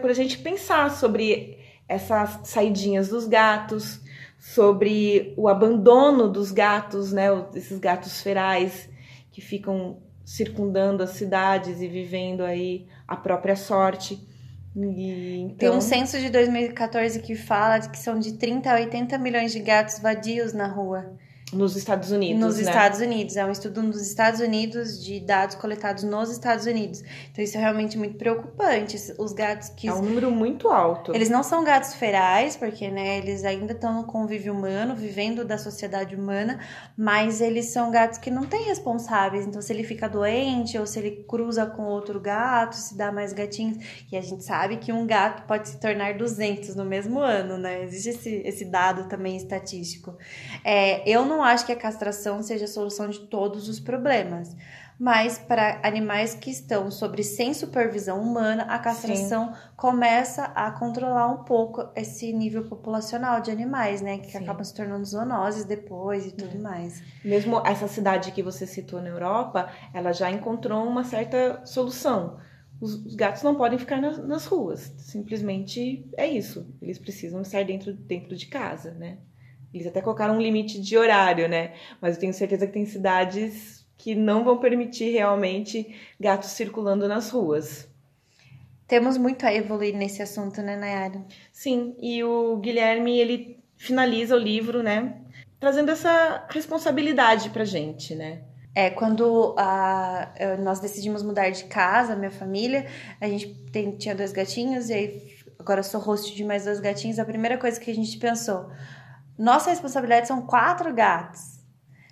por a gente pensar sobre essas saidinhas dos gatos, sobre o abandono dos gatos, né, esses gatos ferais que ficam circundando as cidades e vivendo aí a própria sorte. E, então... Tem um censo de 2014 que fala que são de 30 a 80 milhões de gatos vadios na rua. Nos Estados Unidos. Nos né? Estados Unidos. É um estudo nos Estados Unidos de dados coletados nos Estados Unidos. Então isso é realmente muito preocupante. Os gatos que. É um número muito alto. Eles não são gatos ferais, porque né, eles ainda estão no convívio humano, vivendo da sociedade humana, mas eles são gatos que não têm responsáveis. Então, se ele fica doente ou se ele cruza com outro gato, se dá mais gatinhos. E a gente sabe que um gato pode se tornar 200 no mesmo ano, né? Existe esse, esse dado também estatístico. É, eu não não acho que a castração seja a solução de todos os problemas, mas para animais que estão sobre sem supervisão humana, a castração Sim. começa a controlar um pouco esse nível populacional de animais, né, que Sim. acabam se tornando zoonoses depois e tudo é. mais. Mesmo essa cidade que você citou na Europa, ela já encontrou uma certa solução. Os, os gatos não podem ficar nas, nas ruas, simplesmente é isso. Eles precisam estar dentro, dentro de casa, né? Eles até colocaram um limite de horário, né? Mas eu tenho certeza que tem cidades que não vão permitir realmente gatos circulando nas ruas. Temos muito a evoluir nesse assunto, né, Nayara? Sim, e o Guilherme, ele finaliza o livro, né, trazendo essa responsabilidade pra gente, né? É, quando a, nós decidimos mudar de casa, minha família, a gente tem, tinha dois gatinhos, e aí agora sou host de mais dois gatinhos, a primeira coisa que a gente pensou, nossa responsabilidade são quatro gatos.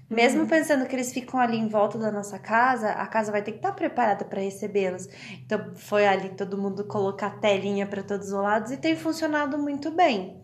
Mesmo uhum. pensando que eles ficam ali em volta da nossa casa, a casa vai ter que estar preparada para recebê-los. Então foi ali todo mundo colocar telinha para todos os lados e tem funcionado muito bem.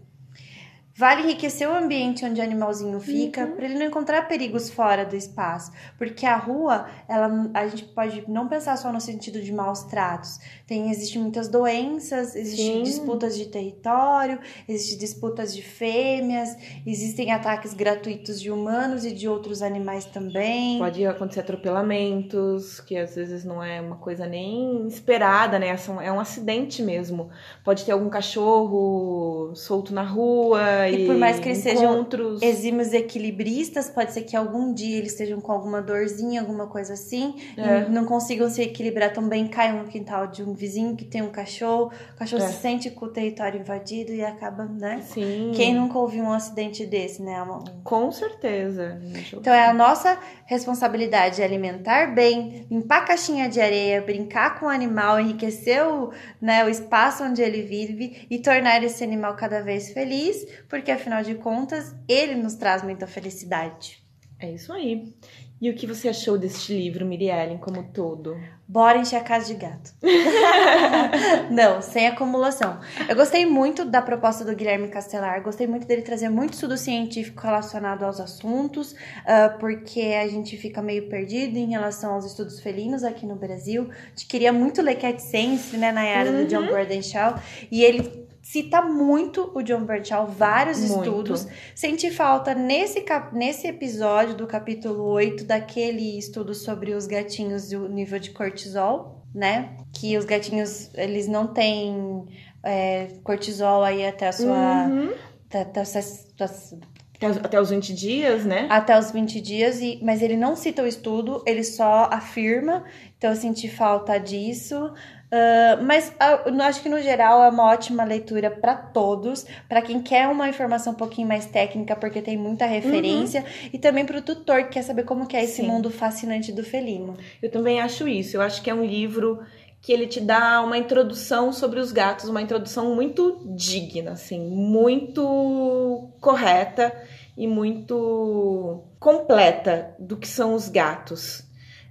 Vale enriquecer o ambiente onde o animalzinho fica uhum. para ele não encontrar perigos fora do espaço, porque a rua, ela a gente pode não pensar só no sentido de maus tratos. Tem existem muitas doenças, existem disputas de território, existem disputas de fêmeas, existem ataques gratuitos de humanos e de outros animais também. Pode acontecer atropelamentos, que às vezes não é uma coisa nem esperada, né? É um acidente mesmo. Pode ter algum cachorro solto na rua e, por mais que eles encontros. sejam exímios equilibristas, pode ser que algum dia eles estejam com alguma dorzinha, alguma coisa assim, é. e não consigam se equilibrar tão bem, caiam no quintal de um vizinho que tem um cachorro, o cachorro é. se sente com o território invadido e acaba, né? Sim. Quem nunca ouviu um acidente desse, né? Uma... Com certeza. Então é a nossa responsabilidade alimentar bem, limpar a caixinha de areia, brincar com o animal, enriquecer o, né, o espaço onde ele vive e tornar esse animal cada vez feliz, porque afinal de contas, ele nos traz muita felicidade. É isso aí. E o que você achou deste livro, Miriellen, como todo? Bora encher a casa de gato. Não, sem acumulação. Eu gostei muito da proposta do Guilherme Castelar, gostei muito dele trazer muito estudo científico relacionado aos assuntos, uh, porque a gente fica meio perdido em relação aos estudos felinos aqui no Brasil. A gente queria muito ler Cat Sense, né, na era uhum. do John Gordon Shaw, e ele cita muito o John Birchall, vários muito. estudos. Senti falta nesse, nesse episódio do capítulo 8 daquele estudo sobre os gatinhos e o nível de cortisol, né? Que os gatinhos, eles não têm é, cortisol aí até a sua... Uhum. Até, até, até, até os 20 dias, né? Até os 20 dias, e, mas ele não cita o estudo, ele só afirma. Então eu senti falta disso. Uh, mas uh, acho que no geral é uma ótima leitura para todos, para quem quer uma informação um pouquinho mais técnica, porque tem muita referência, uhum. e também para o tutor que quer saber como que é esse Sim. mundo fascinante do felino. Eu também acho isso. Eu acho que é um livro que ele te dá uma introdução sobre os gatos, uma introdução muito digna, assim, muito correta e muito completa do que são os gatos.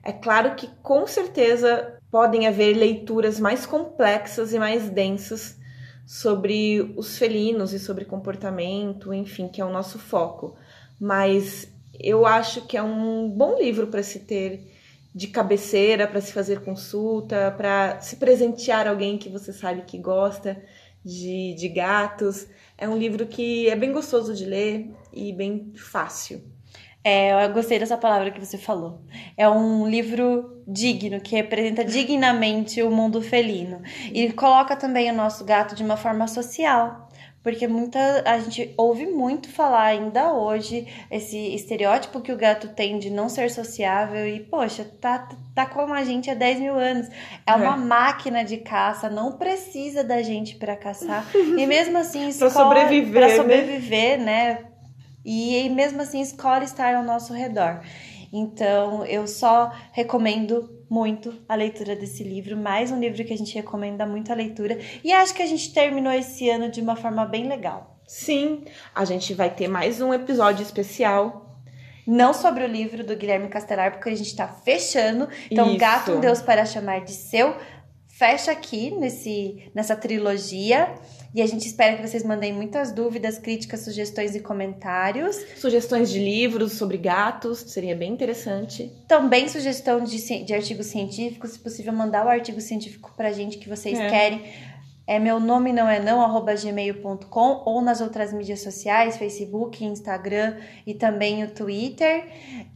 É claro que com certeza podem haver leituras mais complexas e mais densas sobre os felinos e sobre comportamento, enfim, que é o nosso foco. Mas eu acho que é um bom livro para se ter de cabeceira, para se fazer consulta, para se presentear alguém que você sabe que gosta de, de gatos. É um livro que é bem gostoso de ler e bem fácil. É, eu gostei dessa palavra que você falou. É um livro digno, que representa dignamente o mundo felino. E coloca também o nosso gato de uma forma social. Porque muita a gente ouve muito falar ainda hoje esse estereótipo que o gato tem de não ser sociável e, poxa, tá, tá com a gente há 10 mil anos. É uma é. máquina de caça, não precisa da gente para caçar. E mesmo assim, escolhe, pra sobreviver, pra né? sobreviver, né? né? E mesmo assim escolhe estar ao nosso redor. Então, eu só recomendo muito a leitura desse livro, mais um livro que a gente recomenda muito a leitura, e acho que a gente terminou esse ano de uma forma bem legal. Sim, a gente vai ter mais um episódio especial não sobre o livro do Guilherme Castelar, porque a gente está fechando. Então, Isso. Gato um Deus para chamar de seu fecha aqui nesse, nessa trilogia. E a gente espera que vocês mandem muitas dúvidas, críticas, sugestões e comentários. Sugestões de livros sobre gatos, seria bem interessante. Também sugestão de, de artigos científicos, se possível, mandar o artigo científico pra gente que vocês é. querem. É meu nome não é não, arroba gmail.com ou nas outras mídias sociais, Facebook, Instagram e também o Twitter.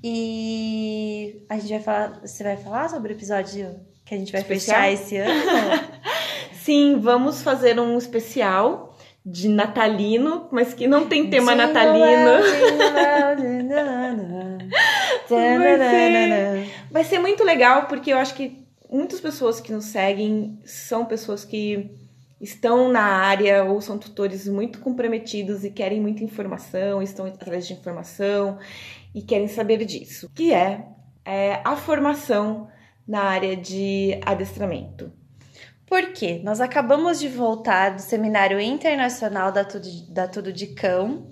E a gente vai falar. Você vai falar sobre o episódio que a gente vai Especial? fechar esse ano? Sim, vamos fazer um especial de natalino, mas que não tem tema natalino. vai, ser, vai ser muito legal porque eu acho que muitas pessoas que nos seguem são pessoas que estão na área ou são tutores muito comprometidos e querem muita informação, estão atrás de informação e querem saber disso, que é, é a formação na área de adestramento. Por quê? Nós acabamos de voltar do Seminário Internacional da Tudo, da Tudo de Cão,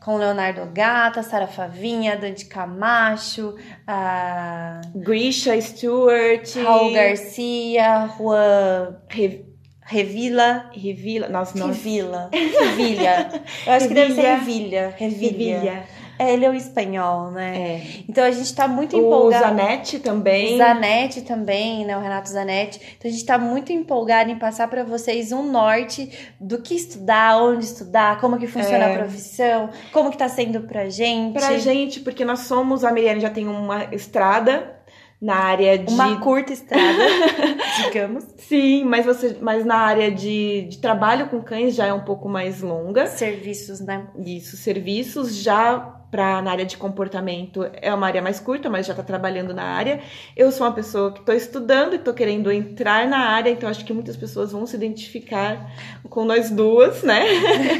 com Leonardo Gata, Sara Favinha, Dante Camacho, a... Grisha Stewart, Raul Garcia, Juan Re... Revila. Revila, nossa. Revila. Revilha. Eu acho que deve ser Revilha. Revilha. Revilha. É, ele é o espanhol, né? É. Então a gente tá muito empolgado. O Zanetti também. Zanetti também, né? O Renato Zanetti. Então a gente tá muito empolgado em passar para vocês um norte do que estudar, onde estudar, como que funciona é. a profissão, como que tá sendo pra gente. Pra gente, porque nós somos, a Miriane já tem uma estrada na área de. Uma curta estrada, digamos. Sim, mas você. Mas na área de, de trabalho com cães já é um pouco mais longa. Serviços, né? Isso, serviços já para na área de comportamento é uma área mais curta, mas já está trabalhando na área. Eu sou uma pessoa que estou estudando e estou querendo entrar na área, então acho que muitas pessoas vão se identificar com nós duas, né?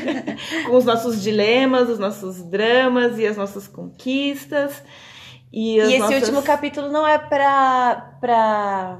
com os nossos dilemas, os nossos dramas e as nossas conquistas. E, e esse nossas... último capítulo não é para pra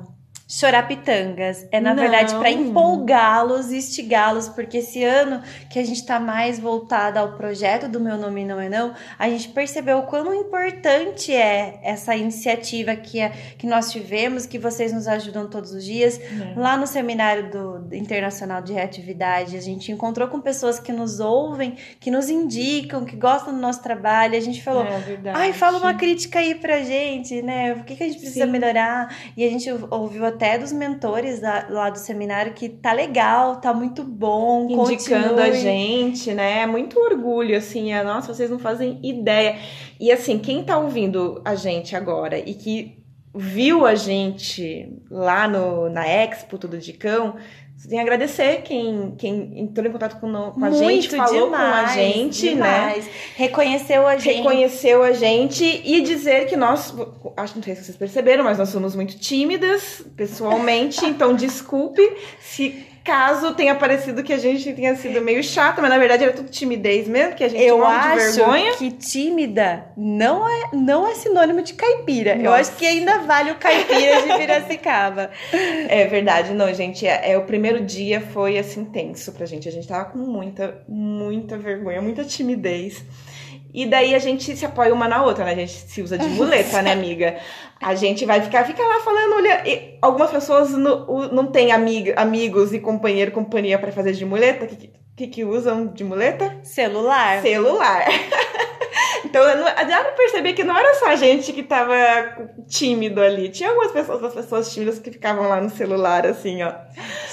chorar pitangas. É, na Não. verdade, para empolgá-los e instigá-los, porque esse ano que a gente tá mais voltada ao projeto do Meu Nome Não É Não, a gente percebeu o quão importante é essa iniciativa que, é, que nós tivemos, que vocês nos ajudam todos os dias. É. Lá no seminário do Internacional de Reatividade, a gente encontrou com pessoas que nos ouvem, que nos indicam, que gostam do nosso trabalho. A gente falou, é ai, fala uma crítica aí pra gente, né? O que, que a gente precisa Sim. melhorar? E a gente ouviu até até dos mentores da, lá do seminário que tá legal, tá muito bom, indicando continue. a gente, né? É muito orgulho assim, é, nossa, vocês não fazem ideia. E assim, quem tá ouvindo a gente agora e que viu a gente lá no na Expo Tudo de Cão, Tem que agradecer quem, quem entrou em contato com, com a Muito gente, falou com a demais, gente, né? demais. Reconheceu a gente. reconheceu a gente e dizer que nós, acho não sei se vocês perceberam, mas nós somos muito tímidas pessoalmente, então desculpe se caso tenha parecido que a gente tenha sido meio chata, mas na verdade era tudo timidez mesmo, que a gente Eu morre de acho vergonha. que tímida não é, não é sinônimo de caipira. Eu Nossa. acho que ainda vale o caipira de Piracicaba. É verdade, não, gente, é, é, o primeiro dia foi assim tenso pra gente, a gente tava com muita, muita vergonha, muita timidez. E daí a gente se apoia uma na outra, né? A gente se usa de muleta, né, amiga? A gente vai ficar, fica lá falando, olha, e algumas pessoas não, o- não têm amiga, amigos e companheiro, companhia pra fazer de muleta. O que, que, que usam de muleta? Celular. Celular. então não- dá pra perceber que não era só a gente que tava tímido ali. Tinha algumas pessoas, as pessoas tímidas que ficavam lá no celular, assim, ó.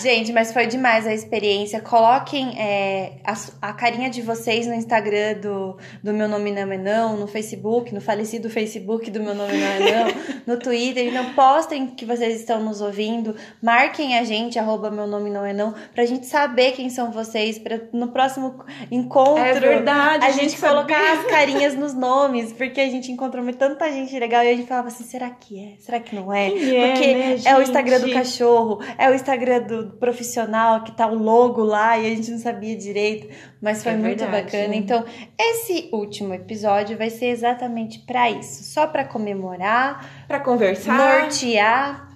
Gente, mas foi demais a experiência. Coloquem é, a, a carinha de vocês no Instagram do, do Meu Nome Não É Não, no Facebook, no falecido Facebook do Meu Nome Não É Não, no Twitter. Então, postem que vocês estão nos ouvindo. Marquem a gente, arroba Meu Nome Não É Não, pra gente saber quem são vocês, pra no próximo encontro É verdade, a a gente gente colocar as carinhas nos nomes, porque a gente encontrou tanta gente legal e a gente falava assim, será que é? Será que não é? Quem é, Porque né, é o Instagram do cachorro, é o Instagram do profissional que tá o logo lá e a gente não sabia direito, mas foi É muito verdade. bacana. Então, esse último episódio vai ser exatamente pra isso, só pra comemorar, Pra conversar. nortear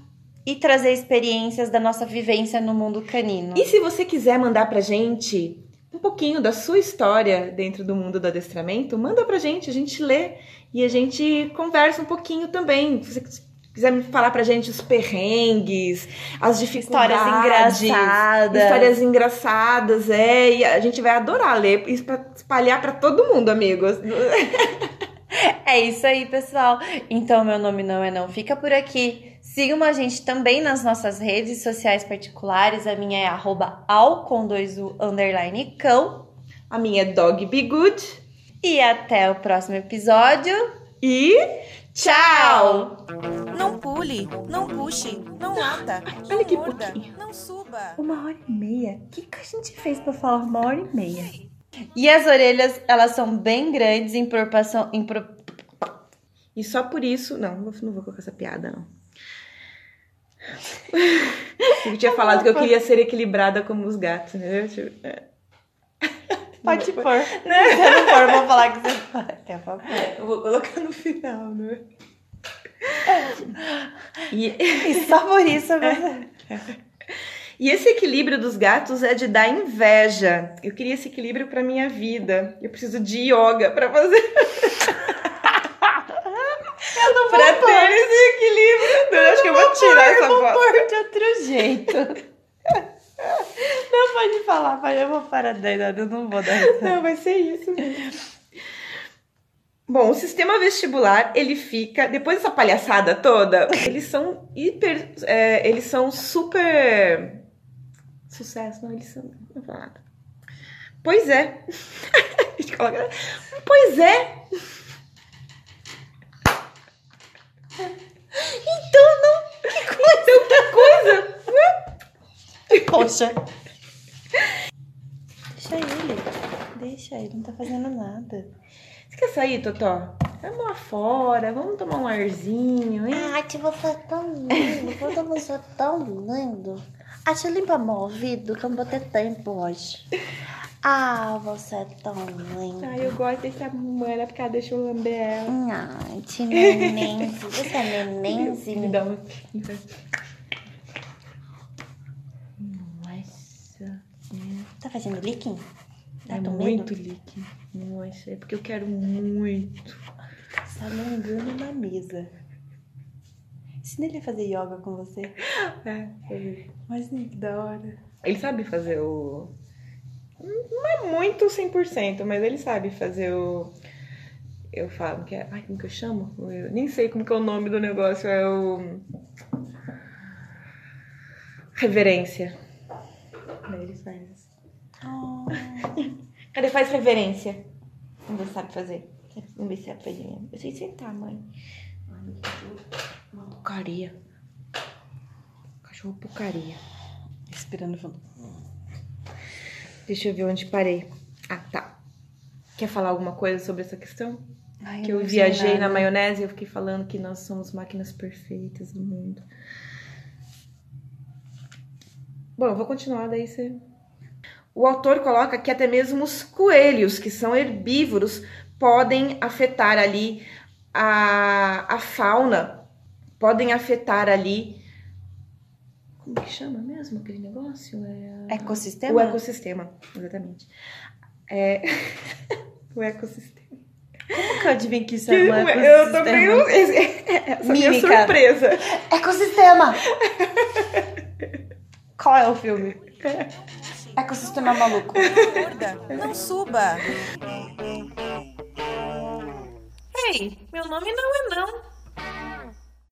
e trazer experiências da nossa vivência no mundo canino. E se você quiser mandar pra gente um pouquinho da sua história dentro do mundo do adestramento, manda pra gente, a gente lê e a gente conversa um pouquinho também. Se você quiser me falar pra gente os perrengues, as dificuldades, Histórias engraçadas. histórias engraçadas, é, e a gente vai adorar ler e espa- espalhar pra todo mundo, amigos. É isso aí, pessoal. Então, meu nome não é não. Fica por aqui. Sigam a gente também nas nossas redes sociais particulares. A minha é arroba ao com dois U underline cão. A minha é Dog Be Good E até o próximo episódio. e tchau! Não pule, não puxe, não lata, não olha que morda, pouquinho. não suba. Uma hora e meia? O que, que a gente fez pra falar uma hora e meia? E as orelhas, elas são bem grandes em proporção. Em pro... E só por isso. Não, não vou colocar essa piada, não. Eu tinha falado que eu queria ser equilibrada como os gatos, entendeu? Tipo, é. Pode pôr. Se não for, eu vou falar que você. É. Eu vou colocar no final, né? E, E só por isso você. e esse equilíbrio dos gatos é de dar inveja. Eu queria esse equilíbrio pra minha vida. Eu preciso de yoga pra fazer. Eu não vou pra pôr. ter esse equilíbrio. Eu acho que eu vou tirar essa Eu vou foto. pôr de outro jeito. Não pode falar, mas eu vou parar daí, eu não vou dar essa. Não, vai ser isso mesmo. Bom, o sistema vestibular, ele fica. Depois dessa palhaçada toda, eles são hiper. é, eles são super. Sucesso, não, eles são. Não vou falar nada. Pois é. A gente coloca. Pois é. Então não. Que coisa? Que coisa? Poxa. Deixa ele. Deixa ele, não tá fazendo nada. Você quer sair, Totó? Vamos lá fora, vamos tomar um arzinho, hein? Ai, que você é tão lindo, quando você é tão lindo. Ah, te limpa meu ouvido, que eu não vou ter tempo hoje. Ah, você é tão lindo. Ai, eu gosto dessa mana porque ela deixa eu lamber ela. Ai, te nenenzinho. Você é Me nenenzinho. dá um. Nossa. Tá fazendo licking? Tá É com muito medo? líquido. Nossa, é porque eu quero muito. Tá alongando na mesa. Ensina ele a fazer yoga com você. É. Mas que da hora. Ele sabe fazer o. Não é muito 100%, mas ele sabe fazer o. Eu falo que é. Ai, como que eu chamo? Eu nem sei como que é o nome do negócio. É o. Reverência. Daí ele faz. Oh. Cadê? Faz reverência. Se sabe fazer. Vamos ver se mesmo. Eu sei sentar, mãe. Ai, meu cachorro. Porcaria. Cachorro porcaria. Respirando fundo. Deixa eu ver onde parei. Ah, tá. Quer falar alguma coisa sobre essa questão? Ai, que eu viajei na maionese e eu fiquei falando que nós somos máquinas perfeitas do mundo. Bom, eu vou continuar, daí você. O autor coloca que até mesmo os coelhos, que são herbívoros, podem afetar ali a, a fauna, podem afetar ali. Como que chama mesmo aquele negócio? É Ecossistema? o ecossistema, exatamente. É... o ecossistema. Como que eu adivinho que isso é um Eu também não. ecossistema? Essa minha Mímica. surpresa. Ecossistema! Qual é o filme? Ecossistema maluco. Não suba. Ei, meu nome não é não.